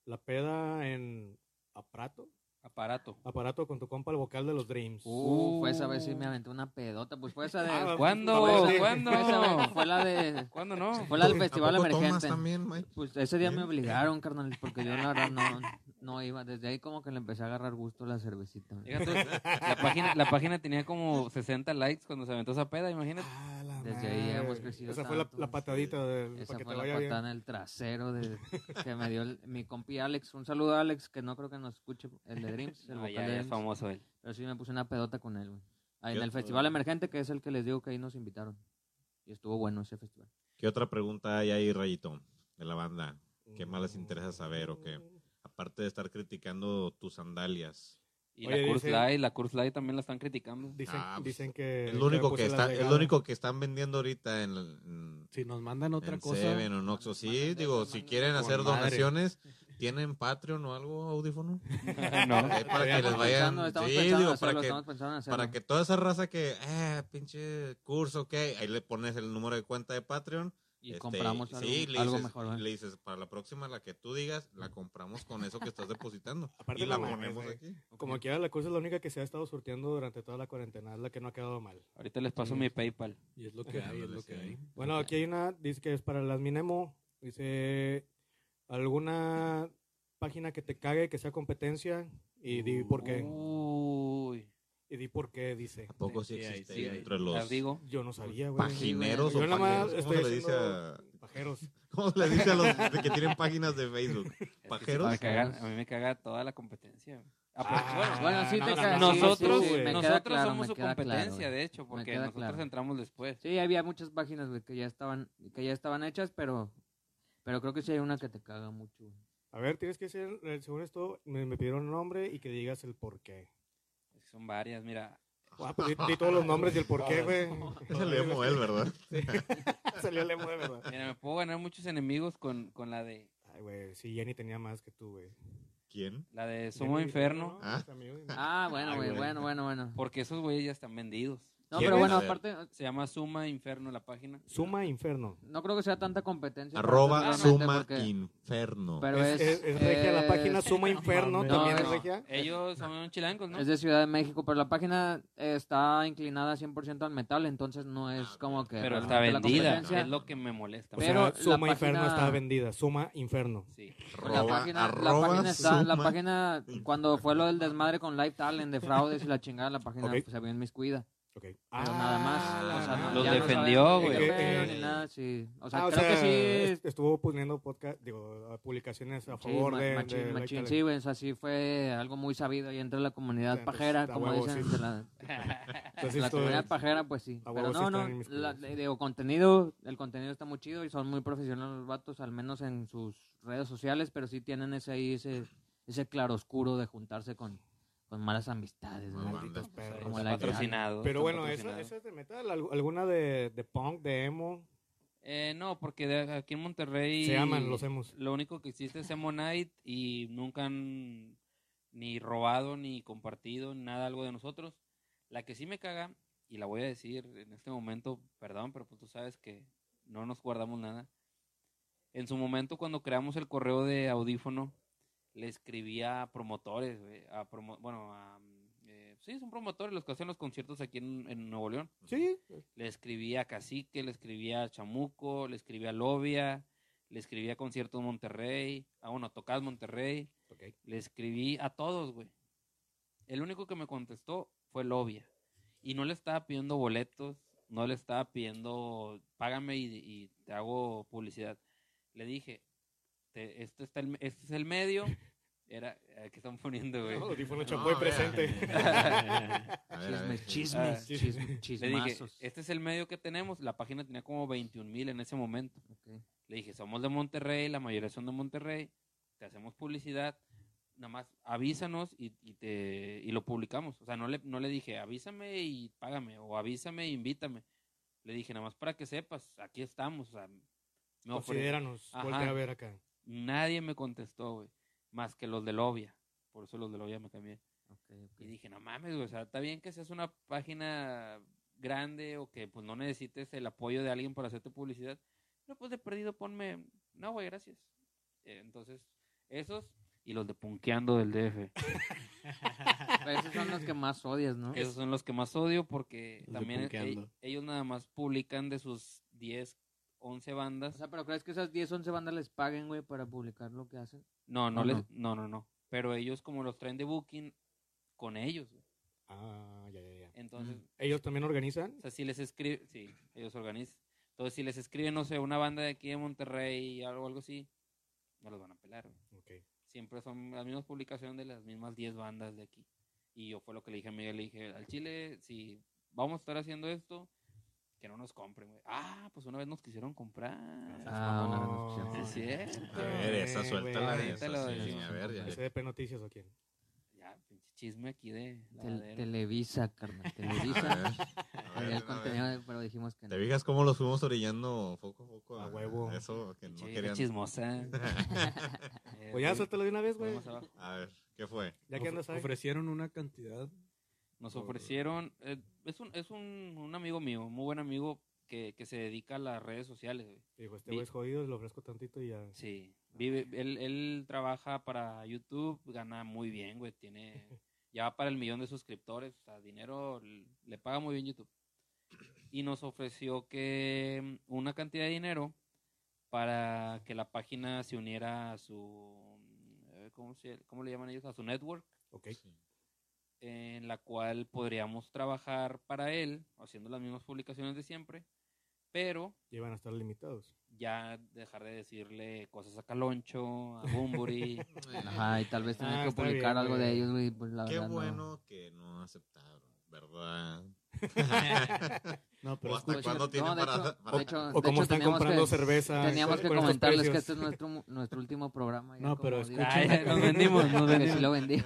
la peda en aparato, Aparato. aparato con tu compa el vocal de los Dreams. Uh, fue esa vez sí me aventé una pedota. Pues fue esa de. Ah, ¿Cuándo? Fue de- ¿Cuándo? Fue, esa vez, fue la de. ¿Cuándo no? Fue la del ¿A Festival Emergente. también? Pues ese día me obligaron, carnal, porque yo la verdad no, no iba. Desde ahí como que le empecé a agarrar gusto a la cervecita. Tú, la, página, la página tenía como 60 likes cuando se aventó esa peda, imagínate. Ah, Desde ahí hemos crecido Esa fue la, patadita del- Esa para que fue te la patada bien. en el trasero de, que me dio el- mi compi Alex. Un saludo a Alex, que no creo que nos escuche, el de Dreams, el No, ya, de Dreams. famoso él. Pero sí me puse una pedota con él, güey. Ahí ¿Qué en el otro? Festival Emergente, que es el que les digo que ahí nos invitaron. Y estuvo bueno ese festival. ¿Qué otra pregunta hay ahí, Rayito, de la banda? ¿Qué más les interesa saber o qué? Aparte de estar criticando tus sandalias. Y Oye, la Curse Light, la Curse Light también la están criticando. Dicen, Ah, pues, dicen que... Es lo único que está, es lo único que están vendiendo ahorita en, en, Si nos mandan otra en cosa, Seven o en Oxxo. Sí, digo, si quieren hacer madre. donaciones, ¿tienen Patreon o algo, audífono? no. Ahí para que les vayan. pensando, Sí, digo, hacerlo, para que, para que toda esa raza que, eh, pinche curso, ok, ahí le pones el número de cuenta de Patreon. Y este, compramos algo, sí, le algo dices- mejor, ¿verdad? Le dices, para la próxima, la que tú digas, la compramos con eso que estás depositando. Aparte y la ponemos aquí. Como quiera, la cosa es la única que se ha estado surtiendo durante toda la cuarentena, es la que no ha quedado mal. Ahorita les paso mi PayPal. y es lo que hay, es lo que Sí. hay. Bueno, aquí hay una, dice que es para las Minemo, dice, ¿alguna página que te cague, que sea competencia? Y di por qué, Uy. Y di por qué, dice. ¿A poco sí existe sí entre los digo. Yo no sabía, güey. pagineros Yo o nada más pajeros? ¿Cómo se le dice a, pajeros. ¿Cómo se le dice a los de que tienen páginas de Facebook? ¿Pajeros? Me caga- a mí me caga toda la competencia. Ah, pues, Ah, bueno, sí te no, caga. nosotros, sí, nosotros claro, somos su claro, competencia, güey. de hecho, porque nosotros claro. entramos después. Sí, había muchas páginas, que ya estaban, que ya estaban hechas, pero, pero creo que sí hay una que te caga mucho. A ver, tienes que ser, eh, según esto, me, me pidieron un nombre y que digas el por qué. Son varias, mira. Ah, pues di, di todos los nombres y el por qué, güey. Es el emo él, ¿verdad? Salió el emo, de verdad. Mira, me puedo ganar muchos enemigos con, con la de Ay, güey, sí, Jenny tenía más que tú, güey. ¿Quién? la de Jenny Sumo dijo, Inferno, ¿no? Ah. Ah, bueno, güey. bueno, bueno, bueno. porque esos güeyes ya están vendidos. No, ¿Quién pero bueno, aparte, Se llama Suma Inferno la página. Suma Inferno. no creo que sea tanta competencia. Arroba Suma porque- Inferno. Pero es, es, es- es regia la página Suma Inferno, No, también es es- regia. Ellos son chilangos, ¿no? Es de Ciudad de México, pero la página está inclinada 100% al metal, entonces no es como que... Pero está realmente la vendida, competencia. es lo que me molesta. O Pero sea, Suma la Inferno página- está vendida. Suma Inferno. Sí. La Arroba- página, la arroba página está, la Suma página, cuando fue lo del desmadre con Live Talent de fraudes y la chingada, la página Ok. pues, se vio en Pero nada más. O sea, no- Los defendió, güey. Eh, ni nada, sí. O sea, Ah, o creo sea, que sí. est- estuvo poniendo podcast, digo, publicaciones a Sí, favor ma- de, machín, de machín, sí, güey, o sea, sí fue algo muy sabido ahí entre la comunidad Sí, pajera, como huevo, dicen, sí. de la, Entonces, la comunidad pajera, pues sí. Pero no, no, la, digo, contenido, el contenido está muy chido y son muy profesionales los vatos, al menos en sus redes sociales, pero sí tienen ese ahí, ese, ese claroscuro de juntarse con, con malas amistades, banda. Malditos perros. Como Está la- patrocinado. Pero bueno, esa, esa es de metal. ¿Algu- ¿Alguna de, de punk, de emo? Eh, no, porque de- aquí en Monterrey... Se llaman los emos. Lo único que existe es Emo Night y nunca han ni robado, ni compartido, nada algo de nosotros. La que sí me caga, y la voy a decir en este momento, perdón, pero pues tú sabes que no nos guardamos nada. En su momento, cuando creamos el correo de audífono, le escribía a promotores, güey, a promo- bueno, a, eh, sí, son promotores los que hacen los conciertos aquí en, en Nuevo León. Sí. Le escribía a Cacique, le escribía a Chamuco, le escribía a Lobia, le escribía a Conciertos Monterrey, a bueno, Tocas Monterrey, Ok. le escribí a todos, güey. El único que me contestó fue Lobia. Y no le estaba pidiendo boletos, no le estaba pidiendo, págame y, y te hago publicidad. Le dije, te- este, está el, este es el medio. Era, eh, que están poniendo, güey? No, audífono No, vea. presente. Chismes, Ah, chismes, chismes, Le dije, este es el medio que tenemos. La página tenía como 21 mil en ese momento. Le dije, somos de Monterrey, la mayoría son de Monterrey, te hacemos publicidad, nada más avísanos y, y te, y lo publicamos. O sea, no le, no le dije, avísame y págame, o avísame e invítame. Le dije, nada más para que sepas, aquí estamos. O sea, me Considéranos. Voltea a ver acá. Nadie me contestó, güey, más que los de Lobia. Por eso los de Lobia me cambié. Y dije, no mames, güey, o sea, está bien que seas una página grande o que pues no necesites el apoyo de alguien para hacerte publicidad, pero pues de perdido ponme, no, güey, gracias. Eh, entonces, esos y los de Punkeando del DF. Esos son los que más odias, ¿no? Esos son los que más odio porque Los también e- Punkeando. ellos nada más publican de sus 10, 11 bandas. O sea, pero ¿crees que esas 10, 11 bandas les paguen, güey, para publicar lo que hacen? No, no, ¿o les, no? no, no, no. Pero ellos como los traen de booking con ellos. güey. Ah, ya, ya, ya. Entonces, ¿Ellos también organizan? O sea, si les escribe, sí, ellos organizan. Entonces, si les escriben, no sé, una banda de aquí de Monterrey o algo, algo así, no los van a pelar. güey. Ok. Siempre son las mismas publicaciones de las mismas 10 bandas de aquí. Y yo fue lo que le dije a Miguel, le dije, al Chile, si vamos a estar haciendo esto, que no nos compren, güey. Ah, pues una vez nos quisieron comprar. Ah, una vez nos quisieron Sí, comprar. es cierto. A ver, esa Eh, suéltala. güey, ahorita esa lo sí, decimos. a ver, ya. SDP Noticias o quién? Ya, pinche chisme aquí de lavadero. Televisa, carnal, A Televisa. ver, a ver, el a ver. contenido, pero dijimos que no. ¿Te fijas cómo los fuimos orillando poco a poco? A huevo. Eso que no querían. chismosa. Eh, Pues ya, voy- suéltalo de una vez, güey. A ver, ¿qué fue? Ya que andas ahí. Ofrecieron una cantidad. Nos ofrecieron, eh, es, un, es un, un amigo mío, muy buen amigo que, que se dedica a las redes sociales. güey. Dijo, este güey es jodido, le ofrezco tantito y ya. Sí, vive, él, él trabaja para YouTube, gana muy bien, güey, tiene, ya va para el millón de suscriptores, o sea, dinero, le paga muy bien YouTube. Y nos ofreció que una cantidad de dinero para que la página se uniera a su, eh, ¿cómo, se, ¿cómo le llaman ellos? A su network. Ok. En la cual podríamos trabajar para él, haciendo las mismas publicaciones de siempre, pero Llevan a estar limitados. ya dejar de decirle cosas a Caloncho, a Bumburi. Ajá, y tal vez tener Ah, que publicar bien, algo de güey. ellos, güey. Pues la Qué verdad, no. bueno que no aceptaron, ¿verdad? No, pero ¿O hasta cuándo tienen no, de para, hecho- para- de hecho- O cómo están teníamos comprando que- cerveza. Teníamos que estos comentarles que este es nuestro, nuestro último programa. ya No, pero como Ay, nos vendimos, nos que sí vendimos. lo vendí.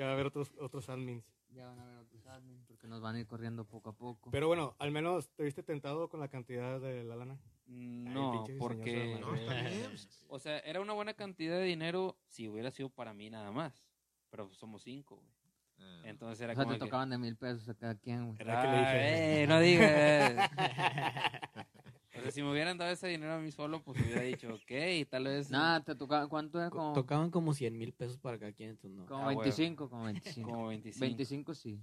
Ya va a haber otros, otros admins. Ya van a ver otros admin, porque nos van a ir corriendo poco a poco. Pero bueno, al menos te viste tentado con la cantidad de la lana. No, porque... diseñador, No, pues, O sea, era una buena cantidad de dinero si hubiera sido para mí nada más. Pero somos cinco, güey. eh, Entonces era o sea, como te que- tocaban de mil pesos a cada quien, güey. Era que le dije. Ah, eh, no digas. o sea, si me hubieran dado ese dinero a mí solo, pues hubiera dicho, ok, tal vez... Nada, te tocaba, ¿cuánto era? Como, Tocaban como 100 mil pesos para cada quien, entonces no. como Ah, huevo. 25, como 25. Como 25. 25 sí,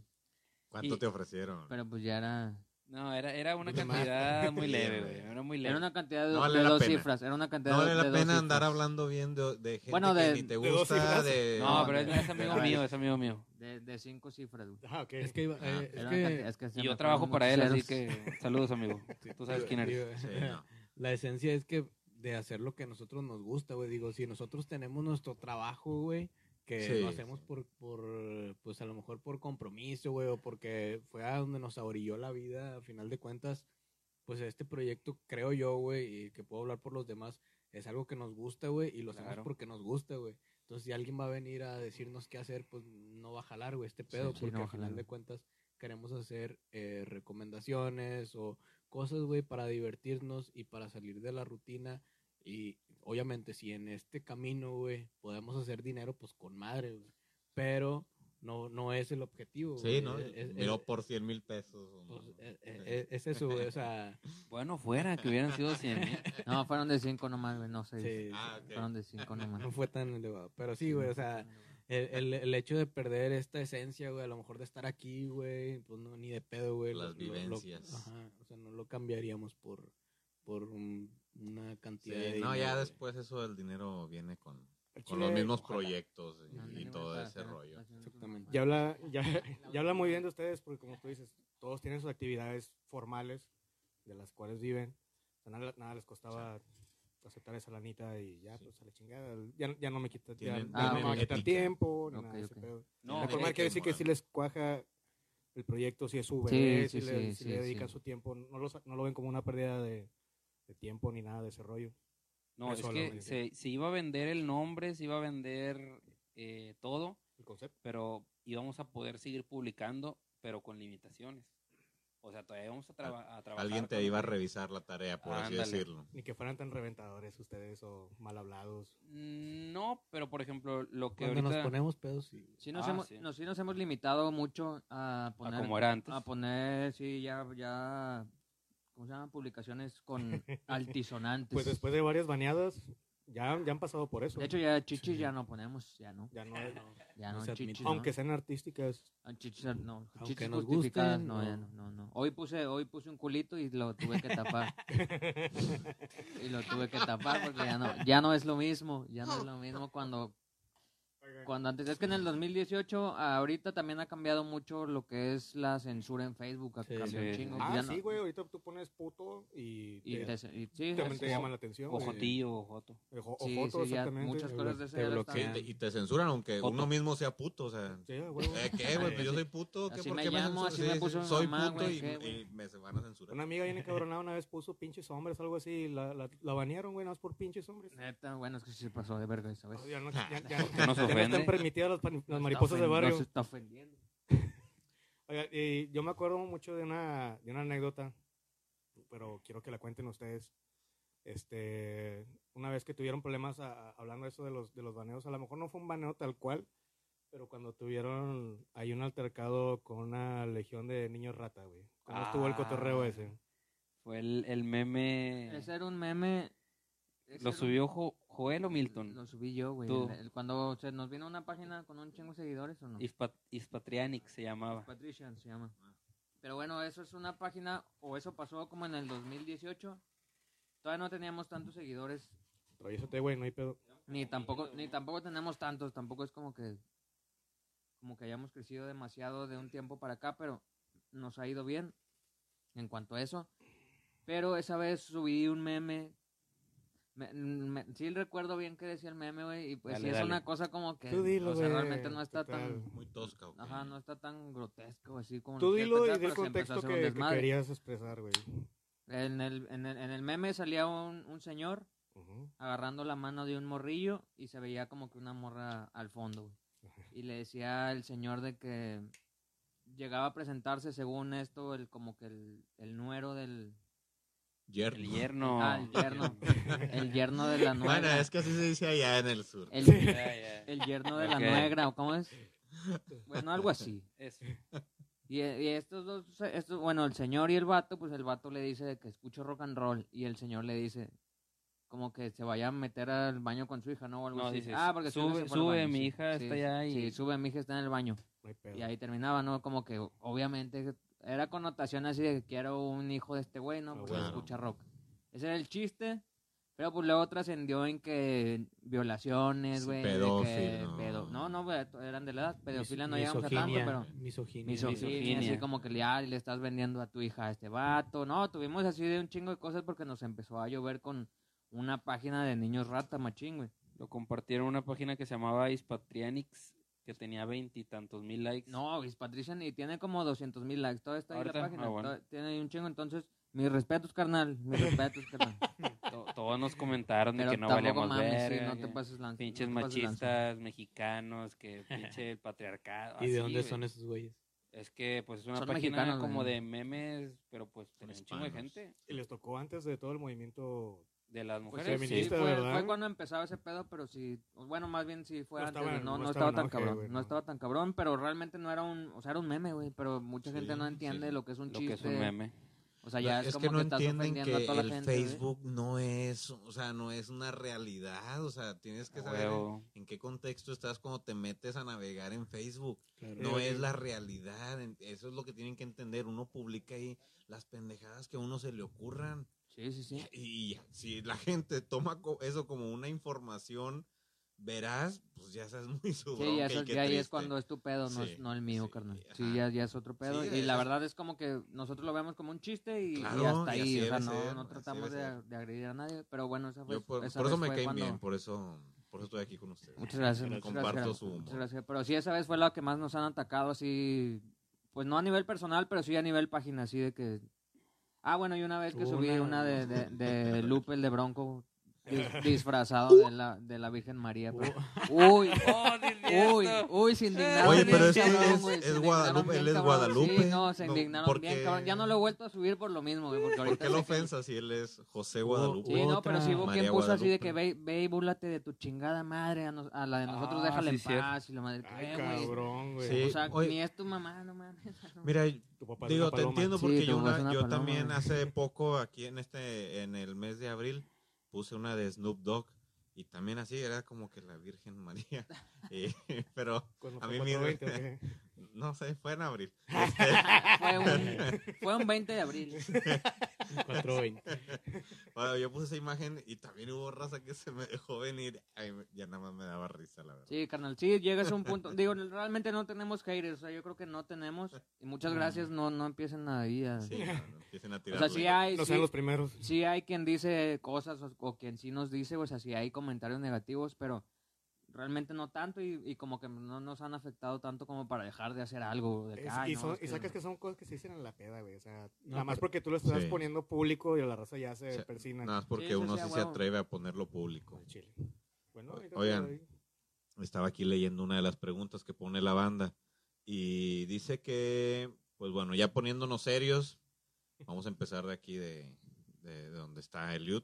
¿Cuánto y- te ofrecieron? pero pues ya era... No, era, era una más. cantidad muy Sí, leve, güey. Era muy leve. Era una cantidad de, No vale de la dos pena. cifras, era una cantidad No vale de, la de dos pena andar cifras. hablando bien de, de gente Bueno, que ni te gusta. cifras. De, No, No, pero de- es amigo de- mío, es amigo mío. De, de cinco cifras, güey. Ah, ok. Es que, iba- Ah, eh, es que es yo trabajo para él, así que saludos, amigo. Tú sabes quién eres. Sí, no. La esencia es que de hacer lo que a nosotros nos gusta, güey. Digo, si nosotros tenemos nuestro trabajo, güey, que Sí. lo hacemos por, por, pues a lo mejor por compromiso, güey, o porque fue a donde nos orilló la vida, a final de cuentas, pues este proyecto, creo yo, güey, y que puedo hablar por los demás, es algo que nos gusta, güey, y lo hacemos Claro. porque nos gusta, güey. Entonces, si alguien va a venir a decirnos qué hacer, pues no va a jalar, güey, este pedo, sí, porque no va al a final de cuentas queremos hacer eh, recomendaciones o cosas, güey, para divertirnos y para salir de la rutina. Y obviamente, si en este camino, güey, podemos hacer dinero, pues con madre, güey. Pero no, no es el objetivo. Sí, güey. ¿no? Es, es- Miró es- por 100 mil pesos. pues, es- es- es eso, güey. O sea, Bueno, fuera, que hubieran sido 100 mil. No, fueron de cinco nomás, güey, no sé. sí, Ah, ok. Fueron de cinco nomás. no fue tan elevado. Pero sí, güey, o sea, el, el, el hecho de perder esta esencia, güey, a lo mejor de estar aquí, güey, pues no, ni de pedo, güey. Las lo- lo- vivencias. ajá, o sea, no lo cambiaríamos por, por un- una Sí, cantidad de no, dinero, ya güey. después eso del dinero viene con, con los mismos ojalá. proyectos y, No, y no, todo para ese hacer- rollo. Exactamente. Ya habla, ya, ya habla muy bien de ustedes, porque como tú dices, todos tienen sus actividades formales de las cuales viven. O sea, nada, nada les costaba aceptar esa lanita y ya, pues a la chingada. Ya, ya no me quita, ya, no me va a quitar tiempo, ni nada de ese ok. pedo. No, forma quiere decir que si les cuaja el proyecto, si es su Sí, bebé, sí, si, le, sí, si sí, le dedican sí. su tiempo, no lo, no lo ven como una pérdida de, de tiempo ni nada de ese rollo. No, es Eso que lo- se, se iba a vender el nombre, se iba a vender eh, todo, El concepto. pero íbamos a poder seguir publicando, pero con limitaciones. O sea, todavía vamos a, traba- a trabajar. Alguien te iba a revisar la tarea, por así Ándale. decirlo. Ni que fueran tan reventadores ustedes o mal hablados. Mm, No, pero por ejemplo, lo que Cuando ahorita... nos ponemos pedos, sí. Sí nos, Ah, hemos, sí. nos, sí nos hemos limitado mucho a a poner... como era antes. A poner, sí, ya, ya... ¿Cómo se llaman? Publicaciones con altisonantes. Pues después de varias baneadas, ya, ya han pasado por eso. De hecho, ya chichis ya no ponemos, ya no. ya no, Ya No chichis, aunque sean artísticas. Ah, Chichis, no, Aunque chichis nos justificadas, gusten, no, ya no, no, no. Hoy puse, hoy puse un culito y lo tuve que tapar. y lo tuve que tapar porque ya no, ya no es lo mismo, ya no es lo mismo cuando, cuando antes, es que en el 2018, ahorita también ha cambiado mucho lo que es la censura en Facebook, ha Sí, cambiado un sí. chingo. Ah, ya sí, güey, ahorita tú pones puto y, Y, te, te- y- sí, también es- te llaman la atención. O güey. jotillo, o joto. O jo- o sí, joto, exactamente. muchas cosas de eso te bloquean. Y te censuran, aunque uno mismo sea puto, o sea... Sí, huevo. ¿Eh, ¿Qué, güey? Pues yo soy puto, ¿qué? Así ¿Por me qué me llamo, censuran? así me Sí, puso mi soy mamá, puto güey, y, ¿qué, güey? y me se van a censurar. Una amiga bien encabronada una vez puso pinches hombres, algo así, y la, la, la banearon, güey, nada más por pinches hombres. Neta, bueno, es que sí se pasó de verga esa vez. Ya no, ya, ya- ya ¿Qué nos no están permitidas las, las mariposas de barrio. nos está ofendiendo. Oiga, y yo me acuerdo mucho de una, de una anécdota, pero quiero que la cuenten ustedes. Este, una vez que tuvieron problemas a- a- hablando de eso de los, de los baneos, a lo mejor no fue un baneo tal cual, pero cuando tuvieron ahí un altercado con una legión de niños rata, güey. ¿Cómo estuvo el cotorreo Ah. ese? Fue el, el meme... Ese era un meme. ¿Lo un- subió Jo- Joel o Milton? Lo subí yo, güey. Cuando se nos vino una página con un chingo de seguidores o no. Ispat- Ispatrianic se llamaba. Patrician se llama. Pero bueno, eso es una página, o eso pasó como en el 2018. Todavía no teníamos tantos seguidores, Travíesate, güey, no hay pedo. ni tampoco, ni tampoco tenemos tantos, tampoco es como que, como que hayamos crecido demasiado de un tiempo para acá, pero nos ha ido bien en cuanto a eso. Pero esa vez subí un meme Me- me- sí recuerdo bien que decía el meme, güey, y pues Dale, sí es dale. una cosa como que, Tú dilo, o sea, güey, realmente no ¿qué está tan, Muy tosca. ¿ok? ajá, no está tan grotesco, así como Tú dilo y pensar, del pero se empezó a contexto hacer un que, que desmadre. querías expresar, güey. En el, en, el, en el meme salía un, un señor agarrando la mano de un morrillo y se veía como que una morra al fondo, güey. Y le decía el señor de que llegaba a presentarse según esto, el como que el, el nuero del... Yerno. El yerno. Ah, el yerno. El yerno de la nuera. Bueno, es que así se dice allá en el sur. El, yerno de la nuegra, ¿o cómo es? Bueno, algo así. Eso. Y, y estos dos, estos, bueno, el señor y el vato, pues el vato le dice de que escucho rock and roll y el señor le dice como que se vaya a meter al baño con su hija, ¿no? O algo No, así. dices, ah, porque sube, sube, baño, mi hija Sí, está allá y... Sí, sube, mi hija está en el baño. Y ahí terminaba, ¿no? Como que obviamente era connotación así de que quiero un hijo de este güey, ¿no? Ah, Porque claro. escucha rock. Ese era el chiste. Pero pues luego trascendió en que violaciones, Sí, güey. de que pedófilo. pedo- No, no, güey, eran de la edad. Pedofilia no llegamos a tanto, pero Misoginia. misoginia, Misoginia. así como que le, ah, le estás vendiendo a tu hija a este vato. No, tuvimos así de un chingo de cosas porque nos empezó a llover con una página de niños rata, machín, güey. Lo compartieron una página que se llamaba Ispatrianix, que tenía veintitantos mil likes. No, Luis Patricia ni tiene como 200 mil likes. Todo está ahí en la página. Ah, bueno. todo- tiene ahí un chingo. Entonces, mis respetos, carnal. Mis respetos, carnal. To- Todos nos comentaron de que no valíamos mames, sí, no te pases lanza. pinches no te pases lanza. machistas mexicanos, que pinche el patriarcado. ¿Y de así, dónde son esos güeyes? Es que pues es una Son página como de memes, pero pues tenía un chingo de gente. Y les tocó antes de todo el movimiento. De las Pues, mujeres. Sí, feminista, fue, ¿verdad? fue cuando empezaba ese pedo, pero sí, bueno, más bien sí fue No antes, estaba no, no no estaba tan cabrón, no no. estaba tan cabrón, pero realmente no era un, o sea, era un meme, güey, pero mucha gente Sí, no entiende sí. lo que es un Lo chiste, que es un meme. o sea, ya es, es, como que no estás entienden que a toda el la gente, güey. Facebook no es, o sea, no es una realidad, o sea, tienes que saber en, qué contexto estás cuando te metes a navegar en Facebook. Claro. No es la realidad, eso es lo que tienen que entender. Uno publica ahí las pendejadas que a uno se le ocurran. Sí, sí, sí. Y si la gente toma eso como una información veraz, pues ya sabes muy su Sí, ya, ya ahí es cuando es tu pedo, no, Sí, es, no el mío, sí, carnal. ajá. Sí, ya, ya es otro pedo. Sí, y la verdad es como que nosotros lo vemos como un chiste y, hasta y ahí. O sea, no, ser, no tratamos de, agredir a nadie. Pero bueno, esa fue. Yo por, esa por eso me caen cuando- bien, por eso, por eso estoy aquí con ustedes. Muchas gracias, Gracias. Comparto gracias. su muchas humor. gracias. Pero sí, esa vez fue la que más nos han atacado así, pues no a nivel personal, pero sí a nivel página, así de que... Ah, bueno, y una vez que subí Una- una de, de, de Lupe, el de Bronco, dis- disfrazado de la, de la Virgen María. pero- Uy, ¡Oh, uy, uy, se indignaron Oye, bien pero es que es- güey, es Guadalupe, bien él es. Guadalupe. Sí, no, se No, indignaron porque- bien cabrón. Ya no lo he vuelto a subir por lo mismo, güey, porque ¿Por qué la sé que- ofensa si él es José Guadalupe? Sí, no, pero sí hubo quien puso así de Guadalupe. que ve, ve y búrlate de tu chingada madre, a, nos- a la de nosotros Ah, déjala sí, en paz y la madre. Ay, ¿qué, güey? cabrón, güey. Sí. O sea, Oye. ni es tu mamá, no mames. Mira, Tu papá es digo, te entiendo porque yo, yo también hace poco aquí en este, en el mes de abril, puse una de Snoop Dogg y también así era como que la Virgen María. Y- pero a mí mi- 420, ¿o qué? No sé, fue en abril. Fue un, fue un 20 de abril. 420. Bueno, yo puse esa imagen y también hubo raza que se me dejó venir. Ay, ya nada más me daba risa, la verdad. Sí, carnal, sí, llegas a un punto. Digo, realmente no tenemos haters, o sea, yo creo que no tenemos. Y muchas gracias, no, no empiecen ahí a. Sí, no, no empiecen a o tirar. sea, sí hay. No sí- sean los primeros. sí hay quien dice cosas o, o quien sí nos dice, o sea, sí hay comentarios negativos, pero realmente no tanto y, y como que no nos han afectado tanto como para dejar de hacer algo. De que, Es- "Ay, y, no, son- es y que- sacas que son cosas que se dicen en la peda, güey. O sea, No, nada más pero- porque tú lo estás Sí. poniendo público y la raza ya se Sí, persina. Nada más porque Sí, uno sí, a sí se atreve a ponerlo público. chile. Bueno, O- oigan. Estaba aquí leyendo una de las preguntas que pone la banda y dice que, pues bueno, ya poniéndonos serios, vamos a empezar de aquí de, de, de donde está Eliud.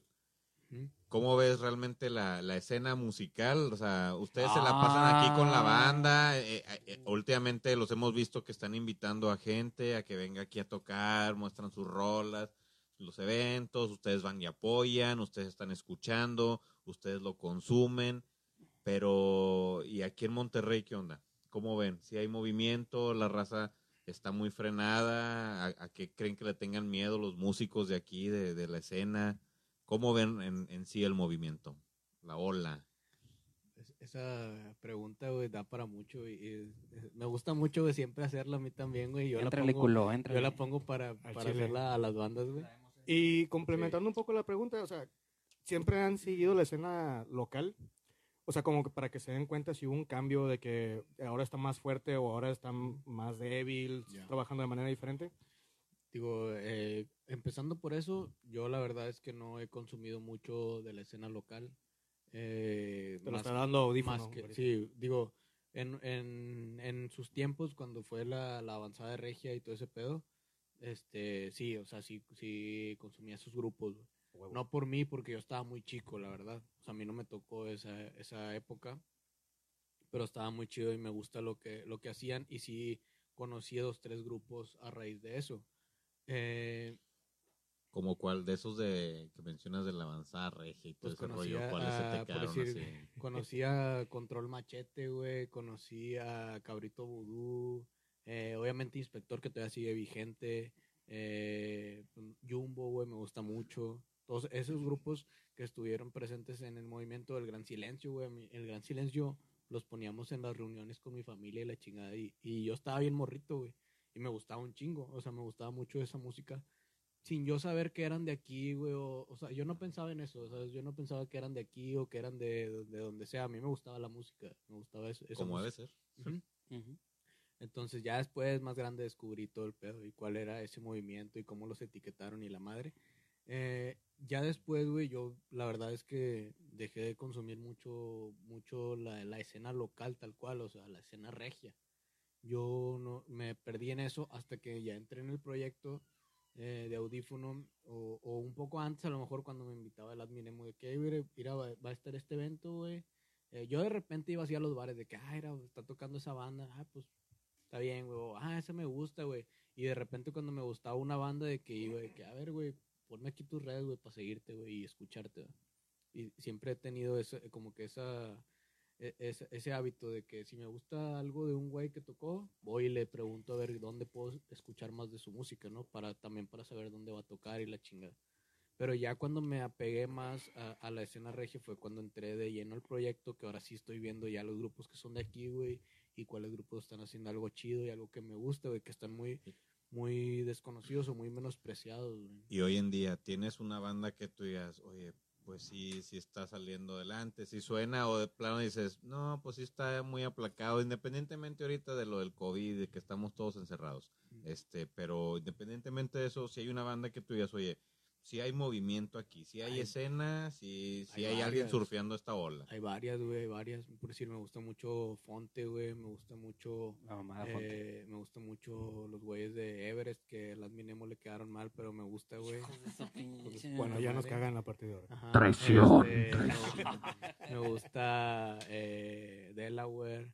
¿Cómo ves realmente la, la escena musical? O sea, ustedes se la pasan aquí con la Ah. banda. eh, eh, eh, últimamente los hemos visto que están invitando a gente a que venga aquí a tocar, muestran sus rolas, los eventos, ustedes van y apoyan, ustedes están escuchando, ustedes lo consumen. Pero, ¿y aquí en Monterrey qué onda? ¿Cómo ven? Si hay movimiento, la raza está muy frenada, ¿a, a qué creen que le tengan miedo los músicos de aquí, de, de la escena? ¿Cómo ven en, en sí el movimiento? La ola. Es- Esa pregunta, güey, da para mucho. Y, y- me gusta mucho, güey, siempre hacerla a mí también, güey. Yo, la pongo, culo, yo la pongo para, para hacerla a las bandas, güey. Y complementando un poco la pregunta, o sea, siempre han seguido la escena local. O sea, como que para que se den cuenta si hubo un cambio de que ahora está más fuerte o ahora está más débil, trabajando de manera diferente. Digo, eh, empezando por eso, yo la verdad es que no he consumido mucho de la escena local. Eh, Te lo más- está dando audífono. más que, sí, digo, en, en, en sus tiempos, cuando fue la, la avanzada de Regia y todo ese pedo, este, sí, o sea, sí, sí consumía esos grupos. Huevo. No por mí, porque yo estaba muy chico, la verdad. O sea, a mí no me tocó esa, esa época, pero estaba muy chido y me gusta lo que, lo que hacían y sí conocí dos, tres grupos a raíz de eso. Eh, Como cuál de esos de que mencionas de la avanzada regia y todo Pues ese rollo, ¿cuáles se te quedaron decir, así? Conocí a Control Machete, güey. Conocí a Cabrito Vudú. eh, obviamente Inspector, que todavía sigue vigente. eh, Jumbo, güey, me gusta mucho. Todos esos grupos que estuvieron presentes en el movimiento del Gran Silencio, güey. El Gran Silencio los poníamos en las reuniones con mi familia y la chingada. Y, y yo estaba bien morrito, güey. Y me gustaba un chingo. O sea, me gustaba mucho esa música sin yo saber que eran de aquí, güey, o, o sea, yo no pensaba en eso, ¿sabes? Yo no pensaba que eran de aquí o que eran de, de donde sea. A mí me gustaba la música, me gustaba eso. esa Como debe ser. Entonces ya después, más grande, descubrí todo el pedo y cuál era ese movimiento y cómo los etiquetaron y la madre. Eh, ya después, güey, yo la verdad es que dejé de consumir mucho, mucho la, la escena local tal cual, o sea, la escena regia. Yo no me perdí en eso hasta que ya entré en el proyecto eh, de audífono o, un poco antes, a lo mejor cuando me invitaba el admin emo de que, "Ey, güey, mira, va, a estar este evento, güey. Eh, yo de repente iba así a los bares de que, ah, mira, está tocando esa banda, ah, pues está bien, güey, ah, esa me gusta, güey. Y de repente cuando me gustaba una banda de que iba de que, a ver, güey, ponme aquí tus redes, güey, para seguirte, güey, y escucharte. Y siempre he tenido ese, como que esa, ese, ese hábito de que si me gusta algo de un güey que tocó, voy y le pregunto a ver dónde puedo escuchar más de su música, ¿no? Para, también para saber dónde va a tocar y la chingada. Pero ya cuando me apegué más a, a la escena regia fue cuando entré de lleno al proyecto, que ahora sí estoy viendo ya los grupos que son de aquí, güey, y cuáles grupos están haciendo algo chido y algo que me gusta, güey, que están muy, muy desconocidos o muy menospreciados, güey. Y hoy en día, ¿tienes una banda que tú digas, oye, pues sí, sí está saliendo adelante, sí suena, o de plano dices, no, pues sí está muy aplacado, independientemente ahorita de lo del COVID, de que estamos todos encerrados. Este, pero independientemente de eso, si hay una banda que tú digas, oye, si hay movimiento aquí, si hay Hay- escena, si, si hay hay, alguien surfeando esta ola. Hay varias, güey, varias. Por decir, me gusta mucho Fonte, güey, me gusta mucho... La mamá de Fonte. eh, me gusta mucho los güeyes de Everest, que las Minemo le quedaron mal, pero me gusta, güey. Bueno, ya nos cagan a partir de ahora. Ajá, Traición. este, me gusta, me gusta, eh, Delaware.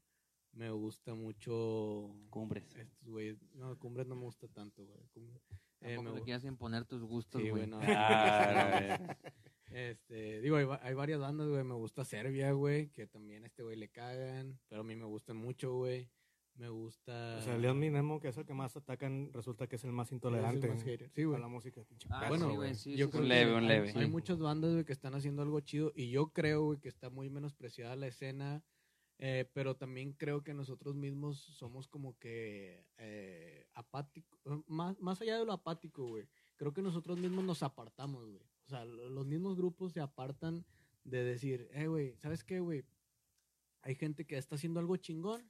Me gusta mucho. Cumbres. Estos güeyes. No, Cumbres no me gusta tanto, güey. Cumbres- eh, me gu- quieras imponer tus gustos, Sí, güey. no. Ah, Este, digo, hay, va- hay varias bandas, güey. Me gusta Serbia, güey, que también a este güey le cagan, pero a mí me gustan mucho, güey. Me gusta. O sea, el Leon Minemo, que es el que más atacan, resulta que es el más intolerante más hater. Sí, a güey. la música. Ah, bueno, sí, güey. sí, yo sí, creo sí. Un leve, un hay- leve. Hay, Sí. muchas bandas, güey, que están haciendo algo chido y yo creo, güey, que está muy menospreciada la escena, eh, pero también creo que nosotros mismos somos como que eh, apáticos, más, más allá de lo apático, güey, creo que nosotros mismos nos apartamos, güey. O sea, lo- los mismos grupos se apartan de decir, eh, güey, ¿sabes qué, güey? Hay gente que está haciendo algo chingón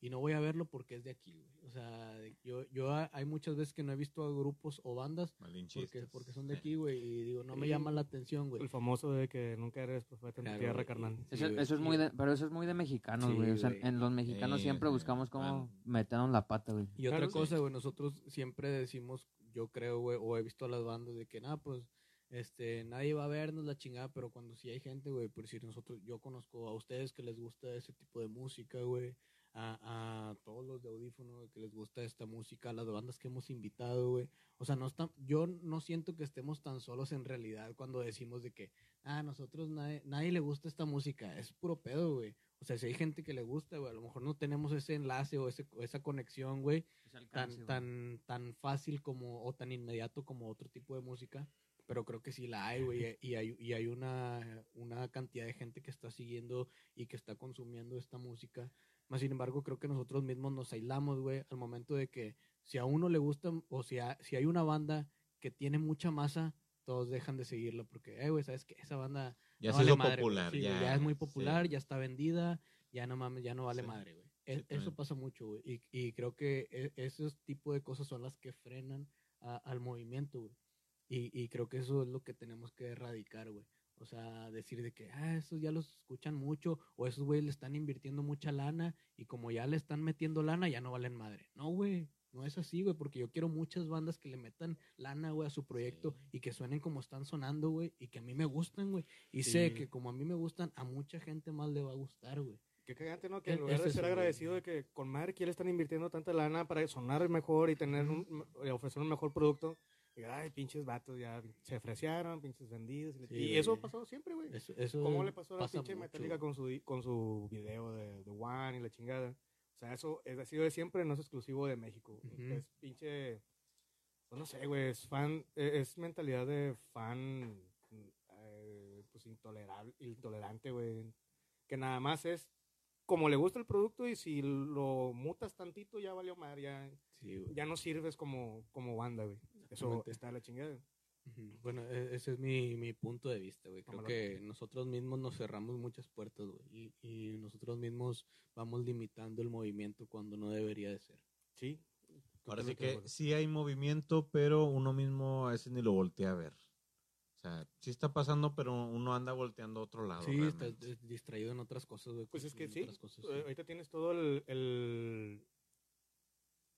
y no voy a verlo porque es de aquí, güey. O sea, yo, yo ha- hay muchas veces que no he visto a grupos o bandas porque, porque son de aquí, güey, y digo, no me llama la atención, güey. El famoso de que nunca eres profeta en tu Claro, tierra, carnal. Eso, eso es muy de, pero eso es muy de mexicanos, Sí, güey. o sea, en los mexicanos Sí, siempre sí. buscamos cómo meternos la pata, güey. Y otra Claro, cosa, güey, nosotros siempre decimos, yo creo, güey, o he visto a las bandas de que, nada, pues, este, nadie va a vernos la chingada, pero cuando sí hay gente, güey, por decir nosotros, yo conozco a ustedes que les gusta ese tipo de música, güey, a, a todos los de audífono que les gusta esta música, a las bandas que hemos invitado, güey. O sea, no está, yo no siento que estemos tan solos en realidad cuando decimos de que, ah, nosotros nadie, nadie le gusta esta música, es puro pedo, güey. O sea, si hay gente que le gusta, güey, a lo mejor no tenemos ese enlace o ese, o esa conexión, güey, tan, tan, tan fácil como, o tan inmediato como otro tipo de música, pero creo que sí la hay, güey, y hay, y hay una, una cantidad de gente que está siguiendo y que está consumiendo esta música. Más sin embargo, creo que nosotros mismos nos aislamos, güey, al momento de que si a uno le gusta, o si, a- si hay una banda que tiene mucha masa, todos dejan de seguirla porque, eh, güey, ¿sabes qué? Esa banda Ya no se vale hizo madre, güey. popular. Sí, ya, ya es muy popular, sí. ya está vendida, ya no mames, ya no vale Sí. madre, güey. E- Eso pasa mucho, güey. Y, y creo que e- esos tipos de cosas son las que frenan a- al movimiento, güey. Y, y creo que eso es lo que tenemos que erradicar, güey. O sea, decir de que, ah, estos ya los escuchan mucho, o esos güeyes le están invirtiendo mucha lana, y como ya le están metiendo lana, ya no valen madre. No, güey, no es así, güey, porque yo quiero muchas bandas que le metan lana, güey, a su proyecto y que suenen como están sonando, güey, y que a mí me gustan, güey. Y sé que como a mí me gustan, a mucha gente más le va a gustar, güey. Qué cagante, ¿no? Que Es- en lugar de ser güey. agradecido de que con madre que ya le están invirtiendo tanta lana para sonar mejor y tener un, ofrecer un mejor producto, y ay, pinches vatos, ya se ofrecieron, pinches vendidos. Y, Sí, y eso ha güey. pasado siempre, güey. Eso, eso ¿Cómo le pasó a la pinche mucho, Metallica con su, con su video de, de One y la chingada? O sea, eso es, ha sido de siempre, no es exclusivo de México. Ujú. Es pinche, pues no sé, güey, es fan, e- es mentalidad de fan, eh, pues intolerable, intolerante, güey. Que nada más es como le gusta el producto y si lo mutas tantito ya valió madre, ya, Sí, ya no sirves como, como banda, güey. Eso está a la chingada. Bueno, e- ese es mi, mi punto de vista, güey. Creo que nosotros mismos nos cerramos muchas puertas, güey. Y, y nosotros mismos vamos limitando el movimiento cuando no debería de ser. Sí. Ahora sí que sí hay movimiento, pero uno mismo a veces ni lo voltea a ver. O sea, sí está pasando, pero uno anda volteando a otro lado. Sí, estás realmente. eh, distraído en otras cosas, güey. Pues es que sí. cosas, Eh, Ahorita tienes todo el, el-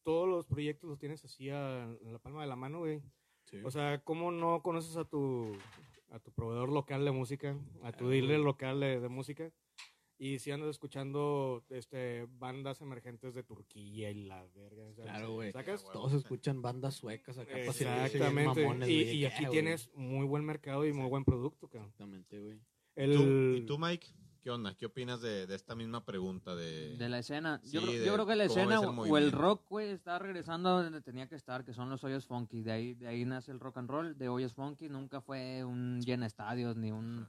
Todos los proyectos los tienes así a- en la palma de la mano, güey. Sí. O sea, ¿cómo no conoces a tu, a tu proveedor local de música? A tu Claro, dealer local de, de música. Y si andas escuchando este, bandas emergentes de Turquía y la verga. Claro, güey. ¿Sacas? Todos escuchan bandas suecas acá Exactamente. mamones, y, y aquí ah, tienes muy buen mercado y muy buen producto, cabrón. Exactamente, güey. El, ¿Tú- ¿Y tú, Mike? ¿Qué onda? ¿Qué opinas de, de esta misma pregunta? De, De la escena. Yo, Sí, creo, de yo creo que la escena el o- el rock, güey, está regresando a donde tenía que estar, que son los hoyos funky. De ahí, de ahí nace el rock and roll, de hoyos funky. Nunca fue un llena estadios ni un,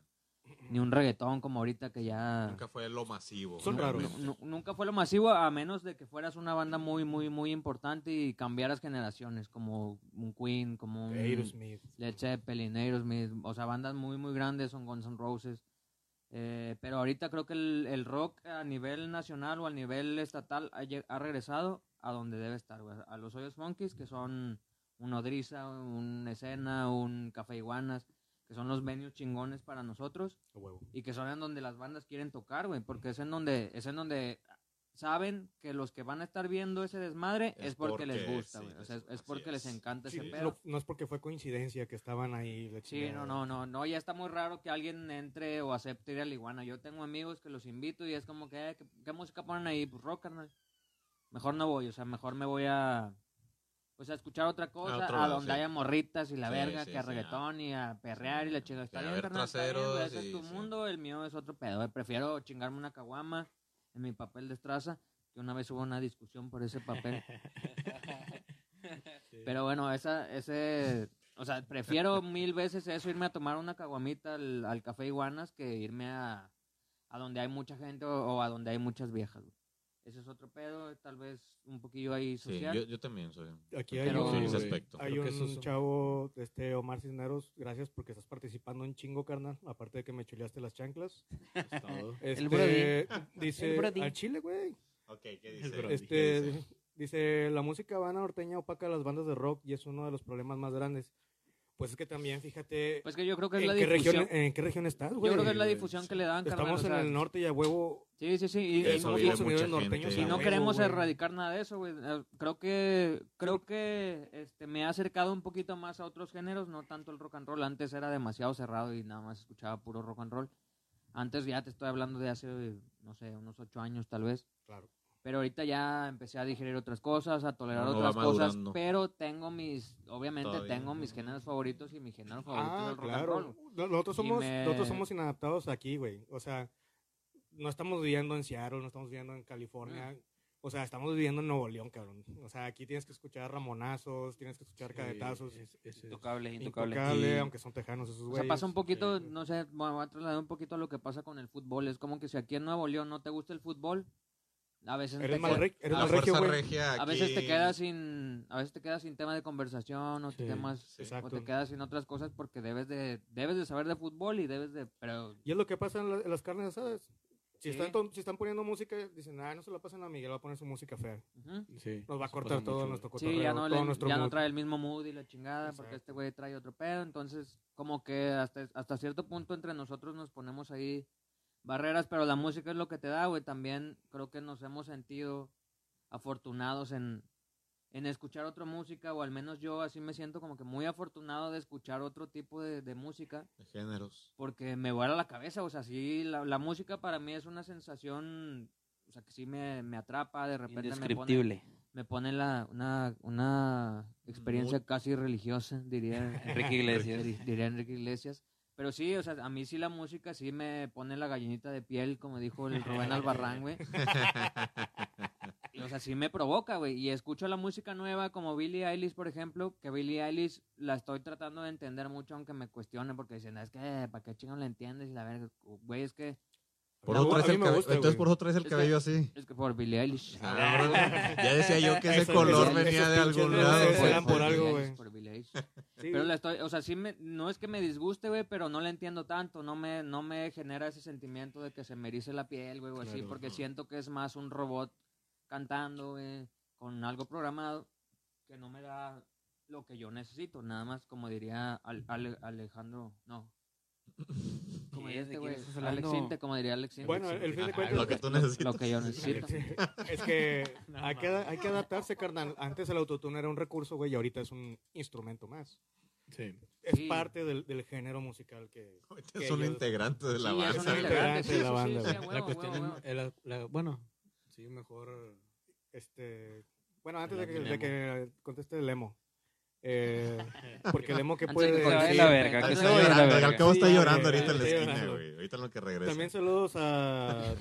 ni un reggaetón como ahorita que ya... Nunca fue lo masivo. Son raros. nunca fue lo masivo, a menos de que fueras una banda muy, muy, muy importante y cambiaras generaciones, como un Queen, como un Aerosmith. Led Zeppelin, Aerosmith, o sea, bandas muy, muy grandes, son Guns N' Roses. Eh, pero ahorita creo que el, el rock a nivel nacional o a nivel estatal ha, regresado a donde debe estar, güey, a los hoyos funkies, que son un Odriza, un Escena, un Café Iguanas, que son los venues chingones para nosotros y que son en donde las bandas quieren tocar, güey, porque es en donde es en donde saben que los que van a estar viendo ese desmadre es, Es porque, les gusta, sí, güey. O sea, es, porque les es. encanta Sí, ese pedo. lo- no es porque fue coincidencia que estaban ahí. Sí, no, no, no, no, ya está muy raro que alguien entre o acepte ir a la iguana. Yo tengo amigos que los invito y es como que, eh, ¿qué, qué música ponen ahí? Pues rock, carnal. Mejor no voy, o sea, mejor me voy a, pues a escuchar otra cosa, a, donde sí. haya morritas y la Sí, verga, sí, que a sí, reggaetón y a perrear y la chingada. Está bien, carnal, está bien, ese es tu sí. mundo, el mío es otro pedo. Prefiero chingarme una caguama en mi papel de estraza, que una vez hubo una discusión por ese papel. Pero bueno, esa, ese, o sea, prefiero mil veces eso, irme a tomar una caguamita al, al café Iguanas que irme a, a donde hay mucha gente o, o a donde hay muchas viejas. güey. Ese es otro pedo, tal vez un poquillo ahí Sí, social. yo, yo también soy. Aquí hay Pero- un, Sí, hay un son- chavo, este Omar Cisneros, gracias porque estás participando un chingo, carnal. Aparte de que me chuleaste las chanclas. Es. Este, Brody. dice, El al chile, güey. Ok, ¿qué dice? dice? Este, dice, la música vana norteña opaca a las bandas de rock y es uno de los problemas más grandes. Pues es que también, fíjate, Pues que yo creo que es ¿en, la qué difusión. región, ¿en qué región estás, yo güey? creo que es la difusión que le dan, carnal, Estamos o en el norte y a huevo. Sí, sí, sí. Y, no- norteños y huevo, queremos güey. erradicar nada de eso, güey. Eh, Creo que creo que este me ha acercado un poquito más a otros géneros, no tanto el rock and roll. Antes era demasiado cerrado y nada más escuchaba puro rock and roll. Antes ya te estoy hablando de hace, no sé, unos ocho años tal vez. Claro. Pero ahorita ya empecé a digerir otras cosas, a tolerar otras cosas. Pero tengo mis, obviamente Todavía. tengo mis géneros favoritos y mi género favorito es Ah, el rock and claro. roll. Nosotros somos, me- nosotros somos inadaptados aquí, güey. O sea, no estamos viviendo en Seattle, no estamos viviendo en California. O sea, estamos viviendo en Nuevo León, cabrón. O sea, aquí tienes que escuchar ramonazos, tienes que escuchar cadetazos. Es- es- es- Intocable, intocable. Intocable, Y- aunque son tejanos esos O güeyes. sea, pasa un poquito, Sí. no sé, me voy a trasladar un poquito a lo que pasa con el fútbol. Es como que si aquí en Nuevo León no te gusta el fútbol, A veces Eres te mal, eres fuerza regio, regia a veces te quedas sin a veces te quedas sin tema de conversación o Sí, temas sí. o te quedas sin otras cosas porque debes de debes de saber de fútbol y debes de pero Y es lo que pasa en, la- en las carnes asadas. Si, Sí. están, si están poniendo música, dicen, ah, no se la pasen a Miguel, va a poner su música fea. ujú. Sí, Nos va a cortar todo mucho, nuestro cotorreo, Sí, ya no, todo le- nuestro ya no mood. trae el mismo mood y la chingada, porque Exacto. este güey trae otro pedo. Entonces, como que hasta, hasta cierto punto entre nosotros nos ponemos ahí barreras, pero la música es lo que te da, güey. También creo que nos hemos sentido afortunados en, en escuchar otra música, o al menos yo así me siento como que muy afortunado de escuchar otro tipo de, de música De géneros. porque me vuela la cabeza, o sea, sí, la, la música para mí es una sensación, o sea, que sí me, me atrapa, de repente me pone, Indescriptible. me pone la, una, una experiencia Mood. casi religiosa, diría Enrique Iglesias. diría Enrique Iglesias. Pero sí, o sea, a mí sí la música sí me pone la gallinita de piel, como dijo el Rubén Albarrán, güey. O sea, sí me provoca, güey. Y escucho la música nueva como Billie Eilish, por ejemplo, que Billie Eilish la estoy tratando de entender mucho, aunque me cuestionen, porque dicen, es que, ¿para qué chingón la entiendes? Y la verga, güey, es que, Por eso traes me el gusta, Entonces, güey. por eso traes el Es que- cabello así. es que por Billie Eilish. Ah, ya decía yo que ese color esos- venía esos de algún lado. pues. por Billie algo, güey. por Billie Eilish. Sí, Pero la estoy, o sea, sí me, no es que me disguste, güey, pero no la entiendo tanto, no me, no me genera ese sentimiento de que se me erice la piel, güey, o así, Claro. porque siento que es más un robot cantando, güey, con algo programado, que no me da lo que yo necesito, nada más como diría Al- Ale- Alejandro, no. Como ¿Quién? diría ¿De este güey, estás Alex como diría Alex. Bueno, el fin de Ah, cuentas, lo que tú necesitas. lo que yo necesito. es que hay, que hay que adaptarse, carnal. Antes el autotune era un recurso, güey, y ahorita es un instrumento más. Sí. Es Sí. parte del, del género musical que... Que es un ellos- integrante de la Sí, es banda. de la banda, la cuestión, huevo, en- huevo. la- la- bueno, sí, mejor. Este, bueno, antes de que, de que conteste el emo. Eh, porque el emo que puede que decir- la verga, Está que se llorando. Al cabo está llorando ahorita en la está esquina, güey. Ahorita en lo que regresa. También saludos a,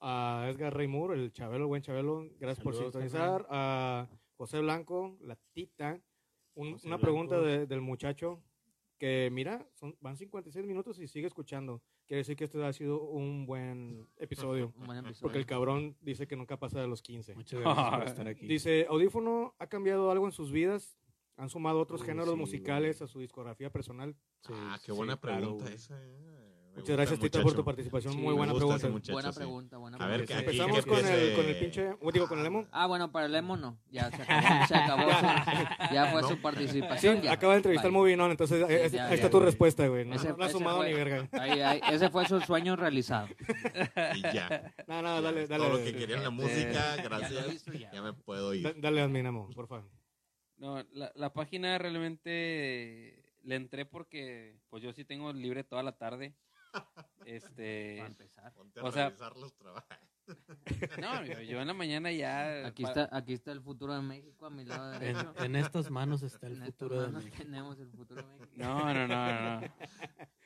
a Edgar Raymur, el Chabelo, buen Chabelo. Gracias por Saludos, sintonizar. A José Blanco, la tita. Un- una Blanco. pregunta de- del muchacho que, mira, son, van 56 minutos y sigue escuchando. Quiere decir que este ha sido un buen episodio. Un buen episodio. Porque el cabrón dice que nunca pasa de los 15. Muchas gracias por estar aquí. Dice, ¿Audífono ha cambiado algo en sus vidas? ¿Han sumado otros Uh, géneros sí, musicales güey. a su discografía personal? Sí, Ah, qué sí, buena claro, pregunta güey. esa. eh. Muchas gusta gracias, el Tita, por tu participación. Sí, Muy buena pregunta. muchacho, buena sí. pregunta, buena A ver, pregunta. ¿qué- aquí Empezamos con el, con el pinche... Digo, con el emo. Ah, bueno, para el emo no. Ya se acabó, se acabó su, ya fue No. su participación. ya. Acaba de entrevistar Bye. Movinón, entonces eh, es- ya, ya, está tu güey. respuesta, güey. No, Ese- no ha sumado fue- ni verga. Ahí, ahí, ese fue su sueño realizado. Y ya. No, no, dale, dale. Todo lo que quería en la música, Ya gracias. ya. Ya me puedo ir. Dale, adminamo, por favor. No, la, la página realmente le entré porque pues yo sí tengo libre toda la tarde. Este, Para empezar. Ponte a o sea- los trabajos. no, yo, yo en la mañana ya Aquí está, aquí está el futuro de México a mi lado derecho. en estas manos está el En futuro de México. tenemos el futuro de México. No, no, no, no. no.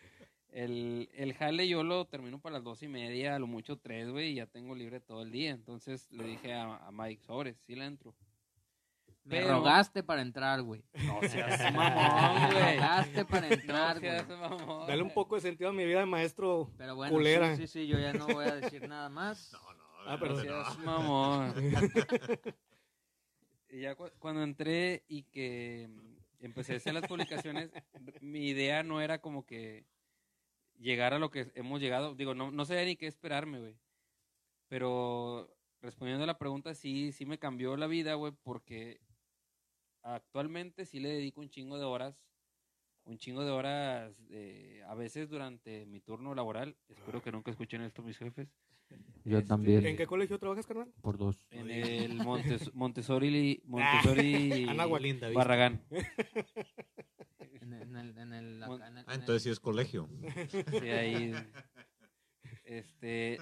El, el jale yo lo termino para las dos y media, a lo mucho tres, güey, y ya tengo libre todo el día. Entonces le dije a, a Mike, sobres, sí le entro. Me Pero- rogaste para entrar, güey. No seas mamón, Me güey. rogaste para No entrar, güey. seas mamón. Dale un poco de sentido a mi vida de maestro. Pero bueno, culera. sí, sí, sí, yo ya no voy a decir nada más. No, no. Ah, no, perdón. No no. seas mamón. y ya cu- cuando entré y que mm, empecé a hacer las publicaciones, mi idea no era como que llegar a lo que hemos llegado. Digo, no, no sabía ni qué esperarme, güey. Pero respondiendo a la pregunta, sí, sí me cambió la vida, güey, porque actualmente sí le dedico un chingo de horas. Un chingo de horas, eh, a veces durante mi turno laboral. Espero que nunca escuchen esto mis jefes. Yo Este, también. ¿En qué colegio trabajas, carnal? Por dos. En el Montes, Montessori, Montessori. Linda vista. Barragán. En, en el, en el, acá en el- Ah, entonces sí es colegio. Sí, ahí. Este,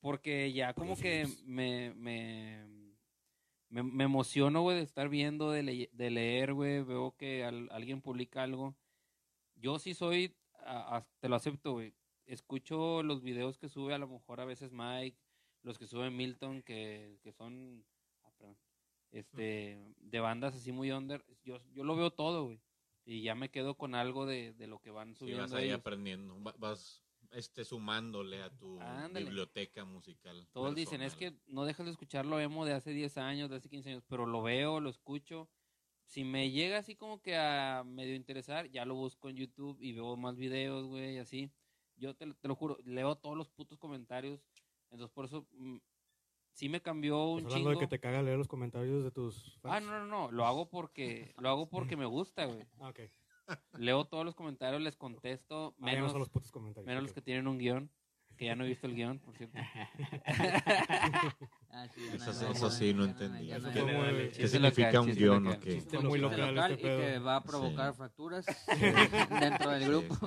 porque ya como que me, me, me, me emociono, güey, de estar viendo, de, le- de leer, güey, veo que al- alguien publica algo. Yo sí soy, a- a- te lo acepto, güey. Escucho los videos que sube a lo mejor a veces Mike, los que sube Milton, que, que son, ah, este, de bandas así muy under. Yo, yo lo veo todo, güey. Y ya me quedo con algo de, de lo que van subiendo vas ahí ellos. aprendiendo. Va- Vas este, sumándole a tu Ándale. biblioteca musical. Todos dicen, es personal. que no dejas de escucharlo emo de hace 10 años, de hace 15 años, pero lo veo, lo escucho. Si me llega así como que a medio interesar, ya lo busco en YouTube y veo más videos, güey, y así. Yo te, lo- te lo juro, leo todos los putos comentarios. Entonces, por eso mm, sí me cambió un ¿Estás hablando chingo. de que te caga leer los comentarios de tus Ah, fans? no, no, no, lo hago porque lo hago porque me gusta, güey. Ah, ok. Leo todos los comentarios, les contesto, menos, los putos comentarios. menos los que tienen un guion, que ya no he visto el guion, por cierto. Ah, sí, Eso- sí, no entendí. ¿Qué significa local, un guion local. o qué? Chiste muy local local este y que va a provocar Sí. fracturas eh, dentro del grupo.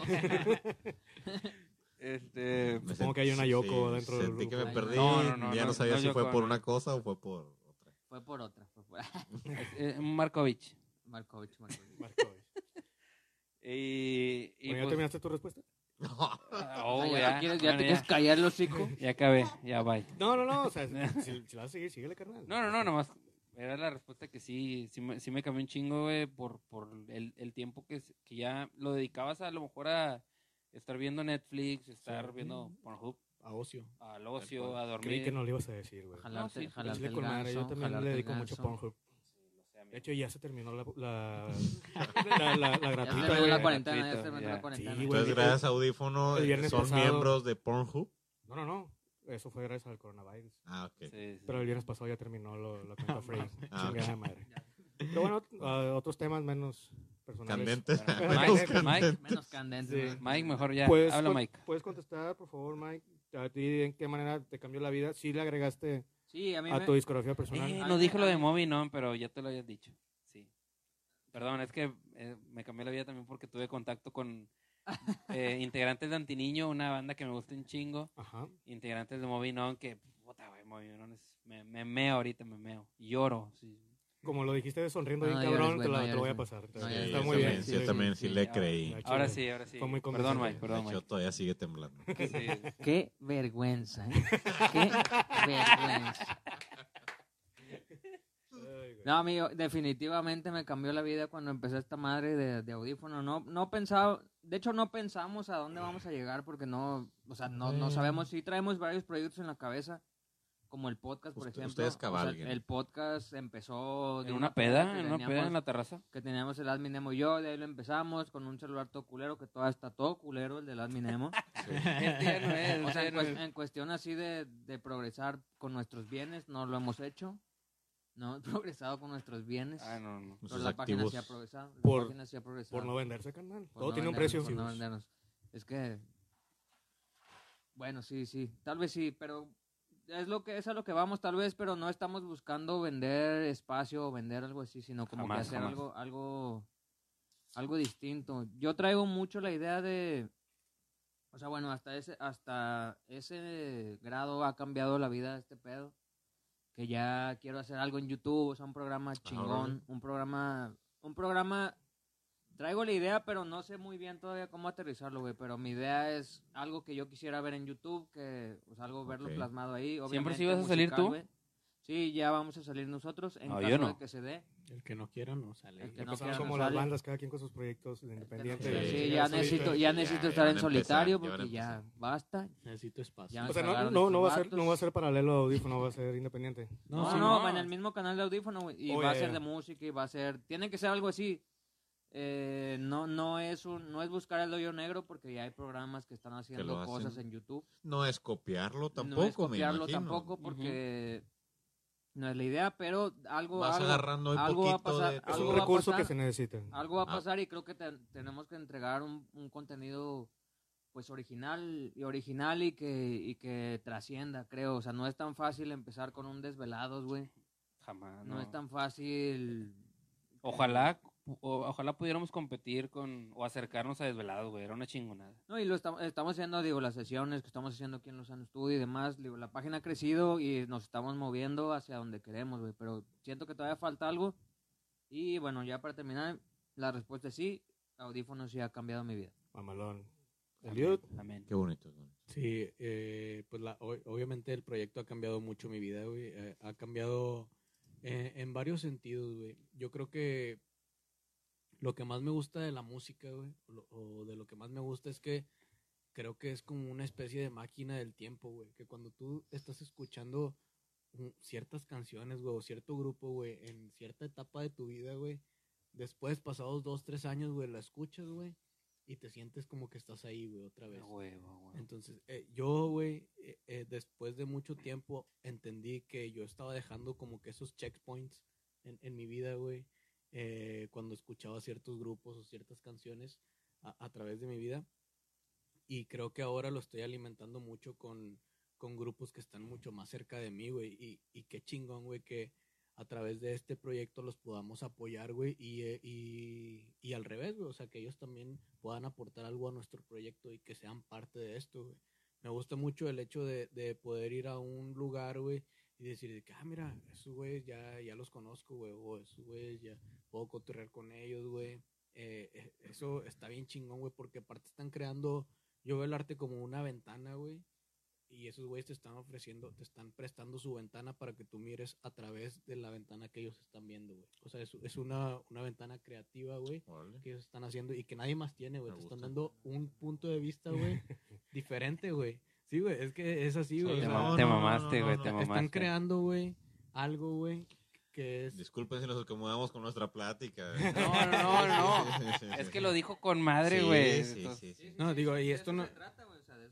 Este, Me Supongo que hay una Yoko sí, dentro del Sentí que me grupo. perdí. No, no, no, ya no, no, sabía no si fue por no. una cosa o fue por otra. Fue por otra. Fue por... es, es Markovich. Markovich, Markovich. Y, y Bueno, ¿Ya pues- terminaste tu respuesta? Ah, oh, O sea, ya, ya, te quieres, ya bueno, te quieres callar el hocico. ya acabé, ya bye. No, no, no. O sea, si, si vas a seguir, síguele, carnal. No, no, no, nomás era la respuesta que sí, sí me, sí me cambió un chingo, güey, por, por el, el tiempo que, que ya lo dedicabas a lo mejor a estar viendo Netflix, estar Sí. viendo Pornhub, A ocio. al ocio, a Creí dormir. que no lo ibas a decir, güey. Jalarte, sí, jalarte el madre, yo ganso, también le dedico mucho ganso. Pornhub. De hecho, ya se terminó la, la, la, la, la Ya gratuita, terminó la cuarentena, ya gratuito, terminó ya. la cuarentena. Sí, güey. Entonces, gracias a Audífono, eh, son pasado- miembros de Pornhub. No, no, no. Eso fue gracias al coronavirus. Ah, ok. sí, sí. Pero el viernes pasado ya terminó lo- la cuenta free. Ah, Chingada madre. Pero bueno, ah, otros temas menos personales. Candentes. Bueno, Menos Mike, candentes. Mike, Menos candente. Sí. Mike, mejor ya, ¿Puedes, habla con- Mike. ¿Puedes contestar, por favor, Mike? ¿A ti en qué manera te cambió la vida? ¿Sí le agregaste Sí, a mí a me... tu discografía personal? Eh, no me- lo de Moby, no, pero ya te lo habías dicho. Sí. Perdón, es que eh, me cambió la vida también porque tuve contacto con eh, integrantes de Antiniño, una banda que me gusta un chingo. Ajá. Integrantes de Moby Non, que, puta, güey, Moby es- me, me meo ahorita, me meo. Lloro, sí. Como lo dijiste sonriendo bien No cabrón, te, la- no te lo voy a pasar. No Sí. Está yo muy bien. sí, yo sí, también sí, sí le creí. Ahora sí, ahora sí. Fue muy Perdón. Mike, perdón, De hecho, Mike. todavía sigue temblando. Sí. Qué vergüenza, ¿eh? Qué vergüenza. Güey. No, amigo, definitivamente me cambió la vida cuando empecé esta madre de, de audífono. No, no pensaba, de hecho no pensamos a dónde vamos a llegar porque no, o sea, no, no sabemos si traemos varios proyectos en la cabeza, como el podcast, por Usted- ejemplo. ustedes O sea, el podcast empezó de ¿En una peda? ¿En una peda en la terraza? que teníamos el Admin Nemo y yo, de ahí lo empezamos con un celular todo culero, que todavía está todo culero el del Admin Nemo. Ya no es, o sea, en, ya no cues- es. en cuestión así de, de progresar con nuestros bienes, no lo hemos hecho. No hemos progresado con nuestros bienes. Ah, no, no. pero la página sí ha progresado. La Por- página sí ha progresado. Por no venderse, carnal. Por Todo no tiene un precio. por no vendernos. Es que. Bueno, sí, sí. Tal vez sí, pero es lo que es a lo que vamos, tal vez, pero no estamos buscando vender espacio o vender algo así, sino como Jamás, que hacer jamás. algo, algo, algo distinto. Yo traigo mucho la idea de, o sea, bueno, hasta ese, hasta ese grado ha cambiado la vida de este pedo, que ya quiero hacer algo en YouTube, o sea, un programa chingón, órale. un programa, un programa Traigo la idea, pero no sé muy bien todavía cómo aterrizarlo, güey. Pero mi idea es algo que yo quisiera ver en YouTube, que, pues, algo verlo Ok. plasmado ahí. ¿Siempre sí obviamente vas a salir tú? güey. Sí, ya vamos a salir nosotros, en No, caso yo no. de que se dé. El que no quiera no sale. El que Ya no quiera como no las sale. bandas, cada quien con sus proyectos independientes. Sí, Sí, sí, ya necesito, ya Ya, necesito ya estar van en solitario empezar, ya porque ya basta. Necesito espacio. Ya O sea, no, no, no, va a ser, no va a ser paralelo a audífono, va a ser independiente. No, No, sí, no. va en el mismo canal de audífono. Y Oh, va a ya, ser ya. de música y va a ser. Tiene que ser algo así. Eh, no, no es un, no es buscar el hoyo negro porque ya hay programas que están haciendo cosas en YouTube. No es copiarlo tampoco, no es copiarlo me tampoco porque no es la idea, pero algo, Vas algo, agarrando un algo va a poquito pasar- de Es algo un va a recurso que pasar. se necesita. algo va a Ah. pasar y creo que te- tenemos que entregar un, un contenido pues original y original y que y que trascienda, creo, o sea, no es tan fácil empezar con un desvelados, güey. Jamás. No. No, es tan fácil. Ojalá, ojalá pudiéramos competir con, o acercarnos a Desvelados, güey. Era una chingonada. No, y lo estamos, estamos haciendo, digo, las sesiones que estamos haciendo aquí en Lozano Studio y demás, digo, la página ha crecido y nos estamos moviendo hacia donde queremos, güey, pero siento que todavía falta algo. Y bueno, ya para terminar, la respuesta es sí, audífonos sí ha cambiado mi vida. Mamalón. Eliud, Amén. Qué bonito. Sí, eh, pues la, o- obviamente el proyecto ha cambiado mucho mi vida, güey. Eh, ha cambiado eh, en varios sentidos, güey. Yo creo que lo que más me gusta de la música, güey, o, de lo que más me gusta es que creo que es como una especie de máquina del tiempo, güey. Que cuando tú estás escuchando ciertas canciones, güey, o cierto grupo, güey, en cierta etapa de tu vida, güey, después, pasados dos, tres años, güey, la escuchas, güey, y te sientes como que estás ahí, güey, otra vez. Huevo, güey. Entonces, eh, yo, güey, eh, eh, después de mucho tiempo entendí que yo estaba dejando como que esos checkpoints en, en mi vida, güey, eh, cuando escuchaba ciertos grupos o ciertas canciones a, a través de mi vida. Y creo que ahora lo estoy alimentando mucho con, con grupos que están mucho más cerca de mí, güey. Y, y qué chingón, güey, que a través de este proyecto los podamos apoyar, güey. Y, eh, y, y al revés, güey. O sea, que ellos también puedan aportar algo a nuestro proyecto y que sean parte de esto, güey. Me gusta mucho el hecho de, de poder ir a un lugar, güey, y decir ah, mira, esos güeyes ya, ya los conozco, güey, o esos güeyes ya puedo cotorrear con ellos, güey. Eh, eh, eso está bien chingón, güey, porque aparte están creando, yo veo el arte como una ventana, güey, y esos güeyes te están ofreciendo, te están prestando su ventana para que tú mires a través de la ventana que ellos están viendo, güey. O sea, es, es una, una ventana creativa, güey, que ellos están haciendo y que nadie más tiene, güey. Te están dando un punto de vista, güey, diferente, güey. Sí, güey, es que es así, güey. Sí, o Te, sea, ma- no, te no, no, mamaste, no, güey, no, te no. mamaste. están creando, güey, algo, güey, que es... Disculpen si nos acomodamos con nuestra plática. No, no, no, Sí, sí, sí, Es que lo dijo con madre, güey. Sí, Entonces, sí, sí. No, digo, y esto no...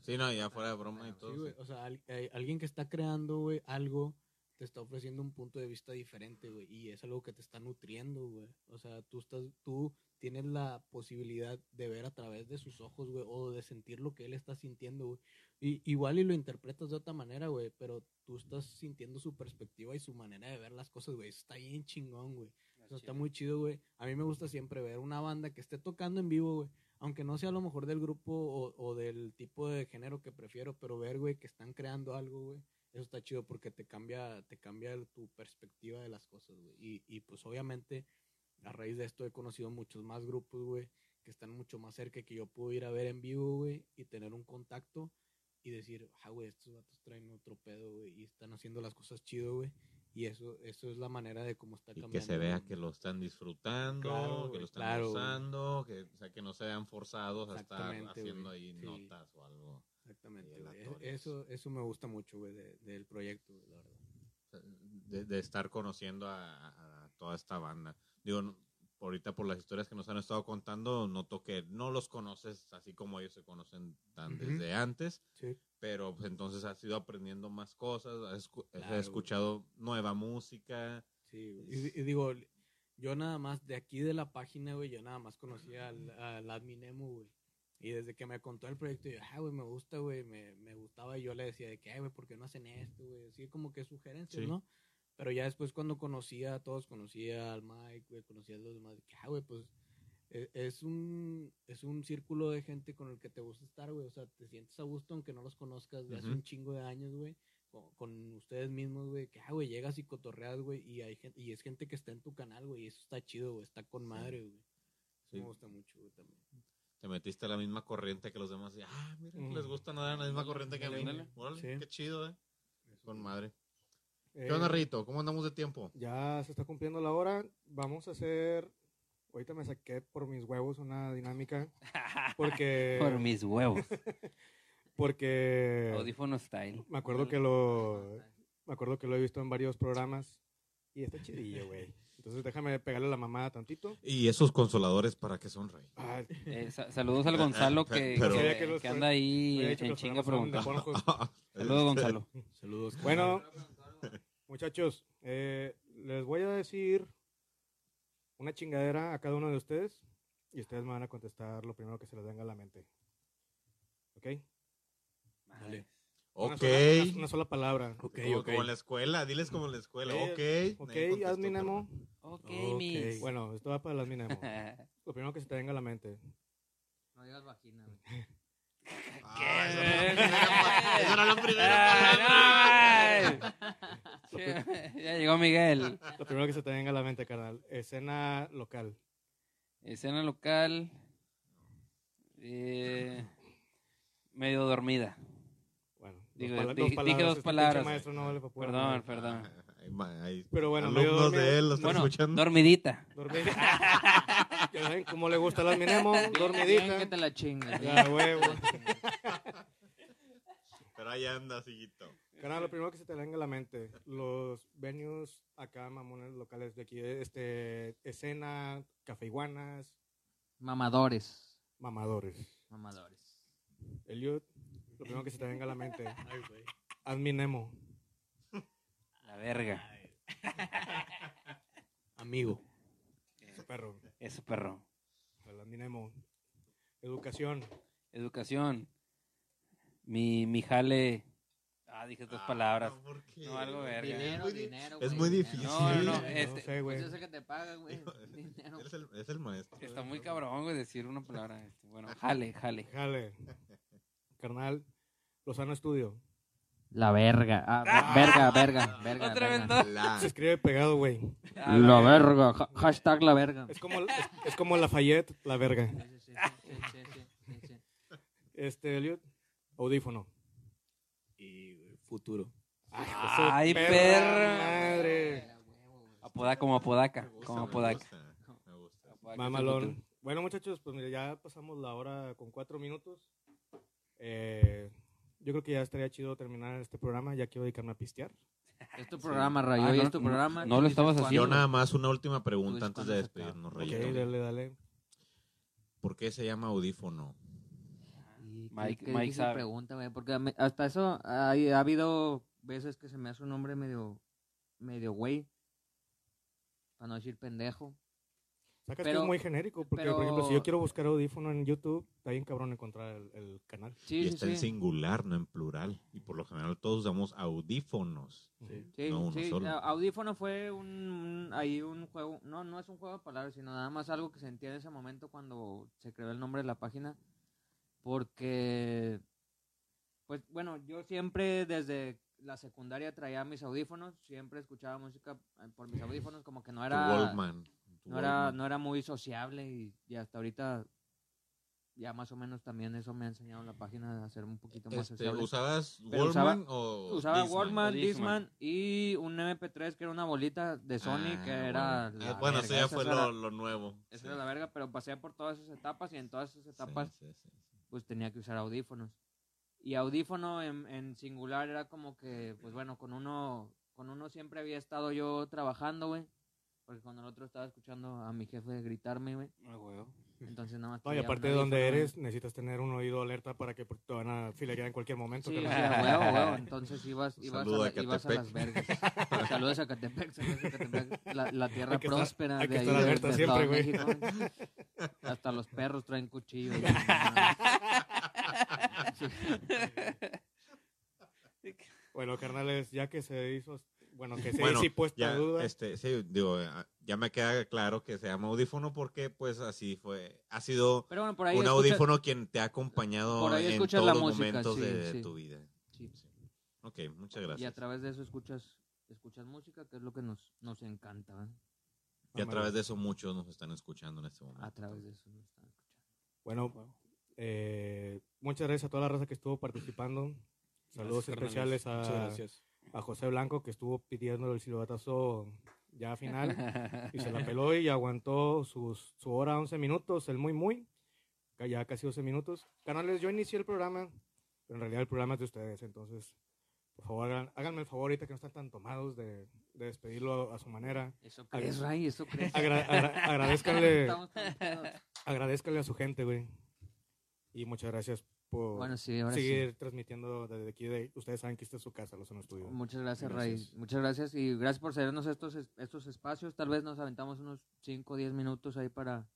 Sí, no, ya fuera de broma y todo. Sí, güey, sí. o sea, al- eh, alguien que está creando, güey, algo, te está ofreciendo un punto de vista diferente, güey, y es algo que te está nutriendo, güey. O sea, tú estás, tú tienes la posibilidad de ver a través de sus ojos, güey, o de sentir lo que él está sintiendo, güey. Y, igual y lo interpretas de otra manera, güey, pero tú estás sintiendo su perspectiva y su manera de ver las cosas, güey. Eso Está bien chingón, güey. O sea, está muy chido, güey. A mí me gusta siempre ver una banda que esté tocando en vivo, güey. Aunque no sea a lo mejor del grupo o, o del tipo de género que prefiero, pero ver, güey, que están creando algo, güey. Eso está chido porque te cambia, te cambia tu perspectiva de las cosas, güey. Y, y pues obviamente, a raíz de esto he conocido muchos más grupos, güey, que están mucho más cerca que yo puedo ir a ver en vivo, güey, y tener un contacto y decir, ah, güey, estos vatos traen otro pedo, güey, y están haciendo las cosas chido, güey. Y eso, eso es la manera de cómo está Y cambiando. que se vea que lo están disfrutando, Claro, que lo están claro, gozando, que, o sea, que no se vean forzados a estar haciendo ahí sí. notas o algo. Exactamente. Eso, eso me gusta mucho, güey, de- del proyecto, güey, la verdad. De, de estar conociendo a, a toda esta banda. Digo, ahorita por las historias que nos han estado contando, noto que no los conoces así como ellos se conocen tan Ujú. desde antes, Sí. pero pues, entonces has ido aprendiendo más cosas, has, escu- has Claro, güey. escuchado nueva música. Sí, güey. y, y digo, yo nada más de aquí de la página, güey, yo nada más conocía al, al admin emo, güey. Y desde que me contó el proyecto, yo, ah, güey, me gusta, güey, me, me gustaba. Y yo le decía de que, ay, güey, ¿por qué no hacen esto, güey? Así como que sugerencias, Sí. ¿no? Pero ya después cuando conocía a todos, conocía al Mike, güey, conocía a los demás, de que, ah, güey, pues e- es un, es un círculo de gente con el que te gusta estar, güey. O sea, te sientes a gusto aunque no los conozcas de hace un chingo de años, güey. Con, con ustedes mismos, güey. Que, ah, güey, llegas y cotorreas, güey. Y, hay gente, y es gente que está en tu canal, güey. Y eso está chido, güey. Está con madre, güey. Eso Sí. me gusta mucho, güey, también. Te metiste a la misma corriente que los demás. Y, ah, mira, Mm. les gusta nadar en la misma corriente que a mí. Órale, Sí. qué chido, eh. Con madre. Eh, ¿Qué onda, Rito? ¿Cómo andamos de tiempo? Ya se está cumpliendo la hora. Vamos a hacer. Ahorita me saqué por mis huevos una dinámica. Porque. Por mis huevos. Porque. Audífono style. Me acuerdo que lo. Me acuerdo que lo he visto en varios programas. Y está chidillo, güey. Entonces déjame pegarle la mamada tantito. Y esos consoladores para que son rey. Ah, Eh, sa- saludos al Gonzalo que, Pero- que- Sabía que los- que anda ahí en chinga preguntando. Saludos, Gonzalo. Saludos. Bueno, muchachos, eh, les voy a decir una chingadera a cada uno de ustedes y ustedes me van a contestar lo primero que se les venga a la mente. ¿Ok? Dale. Una Ok. sola, una- una sola palabra. Ok, como, ok. como en la escuela, diles como en la escuela. Ok, Ok. Ok, contestó, hazme Nemo. Ok, Ok. mis. Bueno, esto va para las Minemo. Lo primero que se te venga a la mente. No digas vagina, Ah, era primera- esa era palabra. no, ay. ya llegó Miguel. Lo primero que se te venga a la mente, carnal. Escena local. Escena local. eh, medio dormida. Bueno, Digo, dije dos este palabras. pinche maestro no vale pa' pura Perdón, perdón. Hay Pero bueno, alumnos dormido. de él lo están Bueno, escuchando. dormidita. Dormidita. ya saben cómo le gusta las Minemo, Bien dormidita. que te la chingas. Ya, huevo. Pero ahí anda, siguito. Carnal, lo primero que se te venga a la mente, los venues acá, mamones locales de aquí, este, escena, café iguanas, Mamadores. mamadores. Mamadores. Eliud, lo primero que se te venga a la mente. Adminemo. La verga. Amigo. Su perro. Ese perro. El Adminemo. Educación. Educación. Mi, mi jale. Ah, dije dos palabras. Ah, ¿por qué? No, algo verga. Dinero, dinero. es güey, muy dinero. difícil. No, no, no. No Este, sé, güey. Pues yo sé que te pagan, güey. Dinero. Es el, es el maestro. está muy cabrón, güey, decir una palabra. este, Bueno, jale, jale. Jale. Carnal, Lozano Estudio. La verga. Ah, verga, verga, verga. Otra vez verga. La- Se escribe pegado, güey. Ah, La verga. ha- Hashtag la verga. Es como, es, es como Lafayette, la verga. Sí, sí, sí, sí, sí, sí, sí, sí. Este, Eliud, audífono. Y futuro. Ay, Ay, perra. madre. Apodaca como apodaca. me gusta, Como me apodaca. gusta, me gusta. Mamalón. Bueno, muchachos, pues mira, ya pasamos la hora con cuatro minutos. Eh, yo creo que ya estaría chido terminar este programa. Ya quiero dedicarme a pistear. Es tu programa, Rayo. Ah, no, es tu no, programa. no lo estabas cuándo. Yo haciendo. nada más una última pregunta dices antes de despedirnos, Ok, Rayito. dale, dale. ¿Por qué se llama audífono? Mike- Mike sabe. pregunta, güey, porque hasta eso hay- ha habido veces que se me hace un nombre medio, medio güey, para no decir pendejo. Sacas que Pero- es muy genérico, porque pero- por ejemplo, si yo quiero buscar audífono en YouTube, está bien cabrón encontrar el, el canal. Sí, y sí, está en singular, no en plural. Y por lo general todos usamos audífonos. Sí. Sí, no uno sí, solo. audífono fue un, un- ahí un juego, no, no es un juego de palabras, sino nada más algo que sentía en ese momento cuando se creó el nombre de la página, porque, pues bueno, yo siempre desde la secundaria traía mis audífonos, siempre escuchaba música eh, por mis audífonos, como que no era, Walkman. Tu no era, no era muy sociable y, y hasta ahorita ya más o menos también eso me ha enseñado la página a ser un poquito más Este, sociable. ¿Usabas Pero Walkman o Usaba? Walkman, O Discman. Discman y un MP3 que era una bolita de Sony Ah, que era bueno. la bueno, verga. eso ya fue era- lo, lo nuevo. Esa Sí. era la verga, pero pasé por todas esas etapas y en todas esas Sí, etapas sí, sí, sí. pues tenía que usar audífonos. Y audífono en, en singular era como que, pues bueno, con uno, con uno siempre había estado yo trabajando, güey. Porque con el otro estaba escuchando a mi jefe gritarme, güey. Ah, huevo. Entonces nada más. No, y aparte de donde güey. eres, necesitas tener un oído alerta para que te van a filerear en cualquier momento. Sí, a huevo. Entonces ibas, a, la- ibas las vergas. Saludos a Catepec, saludos a Catepec. La, la tierra Hay que estar- próspera hay que de ahí estar de- siempre, de güey. México. Hasta los perros traen cuchillo. y- Bueno, carnales, ya que se hizo, bueno, que se Bueno, puesta ya, duda. este, sí, digo, ah, ya me queda claro que se llama audífono porque pues así fue, ha sido Pero bueno, por ahí un escucha- audífono quien te ha acompañado en todos los música, momentos sí, de sí. tu vida. sí. Ok, muchas Y a gracias. través de eso escuchas, escuchas música, que es lo que nos, nos encanta. ¿eh? Y a través de eso muchos nos están escuchando en este momento. A través de eso nos están escuchando. Bueno, eh, muchas gracias a toda la raza que estuvo participando. Saludos Gracias, especiales carnales. Muchas a, gracias. A José Blanco, que estuvo pidiendo el silbatazo ya final y se la peló y aguantó sus, su hora 11 minutos, el muy muy, ya casi 12 minutos. Canales, yo inicié el programa, pero en realidad el programa es de ustedes, entonces, por favor, hagan- háganme el favor ahorita que no están tan tomados de, de despedirlo a su manera. ¿Eso crees, Agra- Ray? ¿Eso crees? Agra- agra- agradezcanle, agradezcanle a su gente, güey. Y muchas gracias por Bueno, sí, ahora sí. seguir transmitiendo desde aquí. De, ustedes saben que esta es su casa, los en estudio. Muchas gracias, Gracias. Ray. Muchas gracias y gracias por cedernos estos, es- estos espacios. Tal vez nos aventamos unos 5 o 10 minutos ahí para,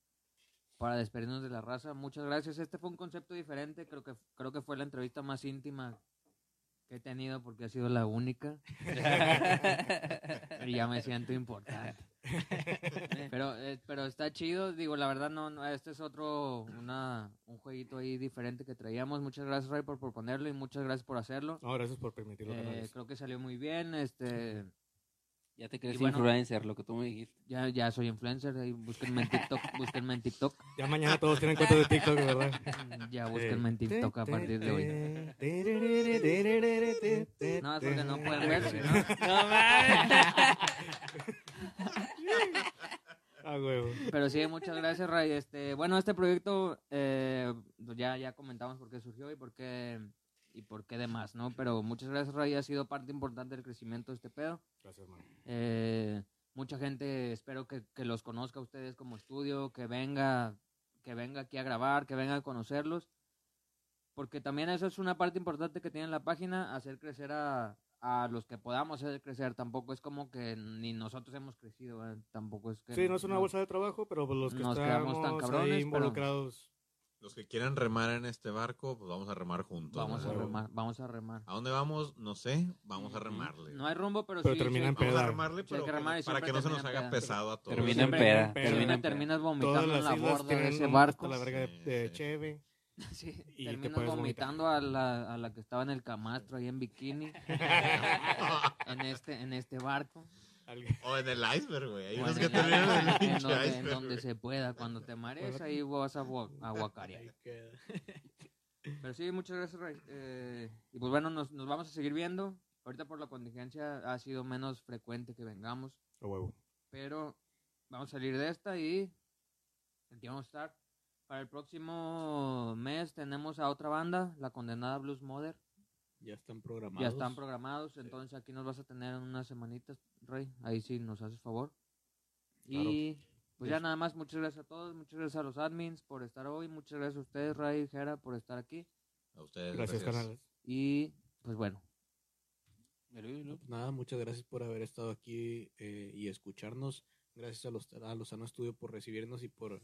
para despedirnos de la raza. Muchas gracias. Este fue un concepto diferente. Creo que, creo que fue la entrevista más íntima que he tenido porque ha sido la única. y ya me siento importante. Pero, eh, pero está chido. Digo, la verdad, no, no este es otro, una, un jueguito ahí diferente que traíamos. Muchas gracias, Ray, por proponerlo y muchas gracias por hacerlo. No, gracias por permitirlo. Eh, creo que salió muy bien. Este, Ya te crees bueno- influencer, lo que tú me dijiste. ya, ya soy influencer. Ahí búsquenme en TikTok. búsquenme en TikTok. Ya mañana todos tienen cuenta de TikTok, ¿verdad? Ya búsquenme en TikTok a partir de hoy. No, eso que no pueden ver. no- No mames. Pero sí, muchas gracias, Ray. Este, bueno, este proyecto eh, pues ya, ya comentamos por qué surgió y por qué y por qué demás, ¿no? Pero muchas gracias, Ray. Ha sido parte importante del crecimiento de este pedo. Gracias, hermano. Eh, mucha gente, espero que, los conozca a ustedes como estudio, que venga, que venga aquí a grabar, que venga a conocerlos. Porque también eso es una parte importante que tiene la página, hacer crecer a, a los que podamos hacer crecer. Tampoco es como que ni nosotros hemos crecido, ¿verdad? tampoco es que... Sí, no es una bolsa de trabajo, pero pues los que nos quedamos estamos tan ahí cabrones, pero- involucrados, Los que quieran remar en este barco, pues vamos a remar juntos. Vamos ¿no? a remar, vamos a remar. ¿A dónde vamos? No sé. Vamos a remarle. No hay rumbo, pero, Pero sí. termina sí, en Vamos a peda. remarle, Sí, pero que remar para que no se nos termina en haga peda. pesado a todos. Termina en peda. Termina terminas vomitando en la borda de ese barco. la verga de, de sí. cheve. Sí, y te terminas vomitando a la, a la que estaba en el camastro ahí en bikini. en este en este barco. O en el iceberg, güey. Hay unos en que el- terminan en el en pinche donde, en se pueda. Cuando te marees, ahí vas a, gua- a guacarear. Ahí queda. Pero sí, muchas gracias, Ray. Eh, y pues bueno, nos, nos vamos a seguir viendo. Ahorita por la contingencia ha sido menos frecuente que vengamos. A huevo. Pero vamos a salir de esta y aquí vamos a estar. Para el próximo mes tenemos a otra banda, la condenada Blues Mother. Ya están programados. Ya están programados, entonces aquí nos vas a tener en unas semanitas, Rey. Ahí sí nos haces favor. Y pues ya nada más, muchas gracias a todos, muchas gracias a los admins por estar hoy, muchas gracias a ustedes, Ray y Jera, por estar aquí. A ustedes, Gracias, gracias. canales. Y pues bueno, Pues nada, muchas gracias por haber estado aquí eh, y escucharnos. Gracias a los a Lozano Estudio por recibirnos y por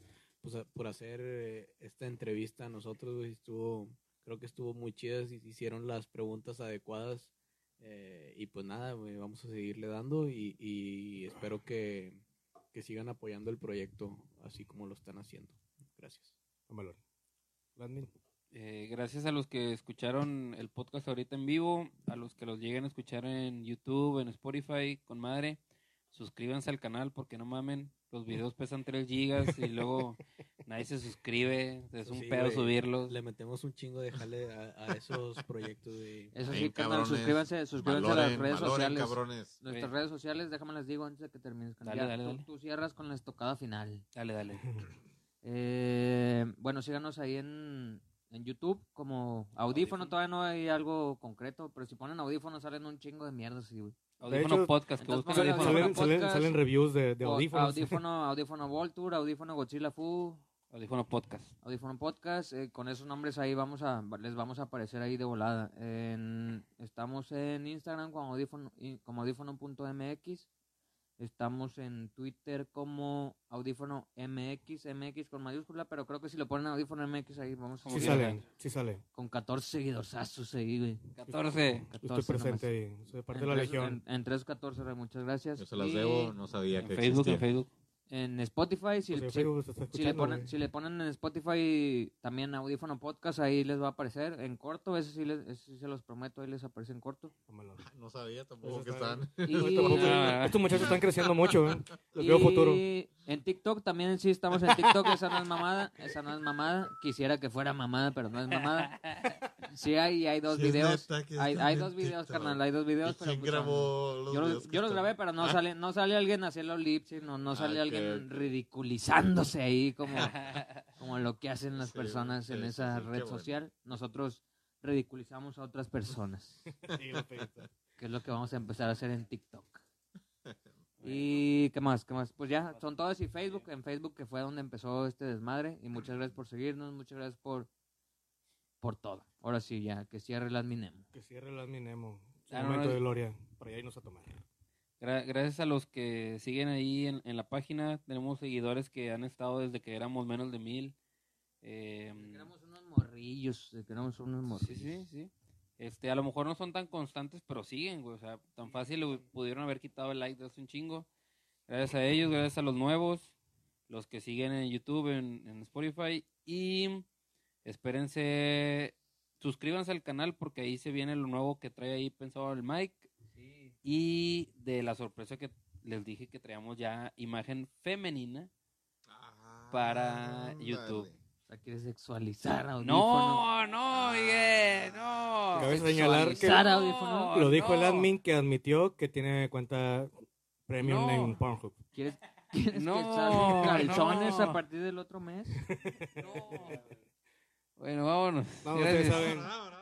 pues, a- por hacer eh, esta entrevista a nosotros. güey. Estuvo, creo que estuvo muy chida. Hicieron las preguntas adecuadas. eh, y pues nada, güey, vamos a seguirle dando y, y espero que, que sigan apoyando el proyecto así como lo están haciendo. Gracias. Landmin. Eh, gracias a los que escucharon el podcast ahorita en vivo, a los que los lleguen a escuchar en YouTube, en Spotify, con madre, suscríbanse al canal porque no mamen, los videos pesan 3 gigas y luego nadie se suscribe, es un Sí, pedo subirlos. Le metemos un chingo de jale a, a esos proyectos. güey. eso sí, cabrones. suscríbanse, suscríbanse a las redes valoren, sociales. cabrones. Nuestras Sí. redes sociales, déjame las digo antes de que termines. Dale, dale, tú- dale. Tú cierras con la estocada final. Dale, dale. Eh, bueno, síganos ahí en, en YouTube como audífono, Audífono. todavía no hay algo concreto, pero si ponen audífono salen un chingo de mierdas, sí, güey. Audífono hecho, podcast, que audífono. Salen, Audífono salen- podcast. salen reviews de, audífonos. Audífono, audífono Volture, audífono Godzilla Fu, Audífono podcast. audífono Podcast. eh, con esos nombres ahí vamos a, les vamos a aparecer ahí de volada. En- estamos en Instagram como audífono, y- como audífono.mx. Estamos en Twitter como audífono MX, MX con mayúscula, pero creo que si lo ponen audífono MX ahí vamos a Como Sí salen, sí salen. con 14 seguidorzazos ahí, güey. 14. 14 Estoy nomás. presente ahí. Soy parte de En la tres- legión. En, en 314, Ray, muchas gracias. Yo se las Y debo, no sabía En que Facebook, en existía. Facebook. En Spotify, si, Pues si- si le ponen, si le ponen en Spotify también audífono podcast, ahí les va a aparecer en corto, ese sí, les, ese sí se los prometo, ahí les aparece en corto. Vámonos. No sabía tampoco que está estaban. Y, Ahorita vamos a- Ah. Estos muchachos están creciendo mucho, ¿eh? Los veo futuro. en TikTok también sí estamos en TikTok, esa no es mamada, esa no es mamada, quisiera que fuera mamada, pero no es mamada. Sí hay, hay dos Sí videos, neta hay, están hay dos videos, TikTok. carnal, hay dos videos, ¿Y pero quién pues, son- grabó los yo videos los, que yo los están? grabé, pero no Ah. sale, no sale alguien haciendo lips, no, no sale Ah, alguien ok. ridiculizándose ahí como, como lo que hacen las Sí, personas en sí, esa red bueno. social. Nosotros ridiculizamos a otras personas, Sí, que es lo que vamos a empezar a hacer en TikTok. ¿Y qué más? ¿Qué más? Pues ya, son todos y Facebook, en Facebook que fue donde empezó este desmadre. Y muchas gracias por seguirnos, muchas gracias por, por todo. Ahora sí, ya, que cierre el adminemo. Que cierre Ah, no, momento no, de gloria. Para allá irnos a tomar. Gra- gracias a los que siguen ahí en, en la página. Tenemos seguidores que han estado desde que éramos menos de mil. Eh, Queremos unos morrillos, queremos unos morrillos. sí, sí, sí. Este, a lo mejor no son tan constantes, pero siguen, güey. O sea, tan fácil pudieron haber quitado el like de hace un chingo. Gracias a ellos, gracias a los nuevos, los que siguen en YouTube, en, en Spotify. Y espérense, suscríbanse al canal porque ahí se viene lo nuevo que trae ahí pensado el Mike. Y de la sorpresa que les dije que traíamos ya imagen femenina. para Ándale. YouTube. O sea, quieres sexualizar audífono. No, no, Miguel, no. Cabe señalar que Sexualizar audífono. No, lo dijo el no. admin que admitió que tiene cuenta premium No. en Pornhub. ¿Quieres, ¿Quieres No, que salgan calzones no. a partir del otro mes? Bueno, vámonos. No, Gracias. ustedes saben, Vámonos.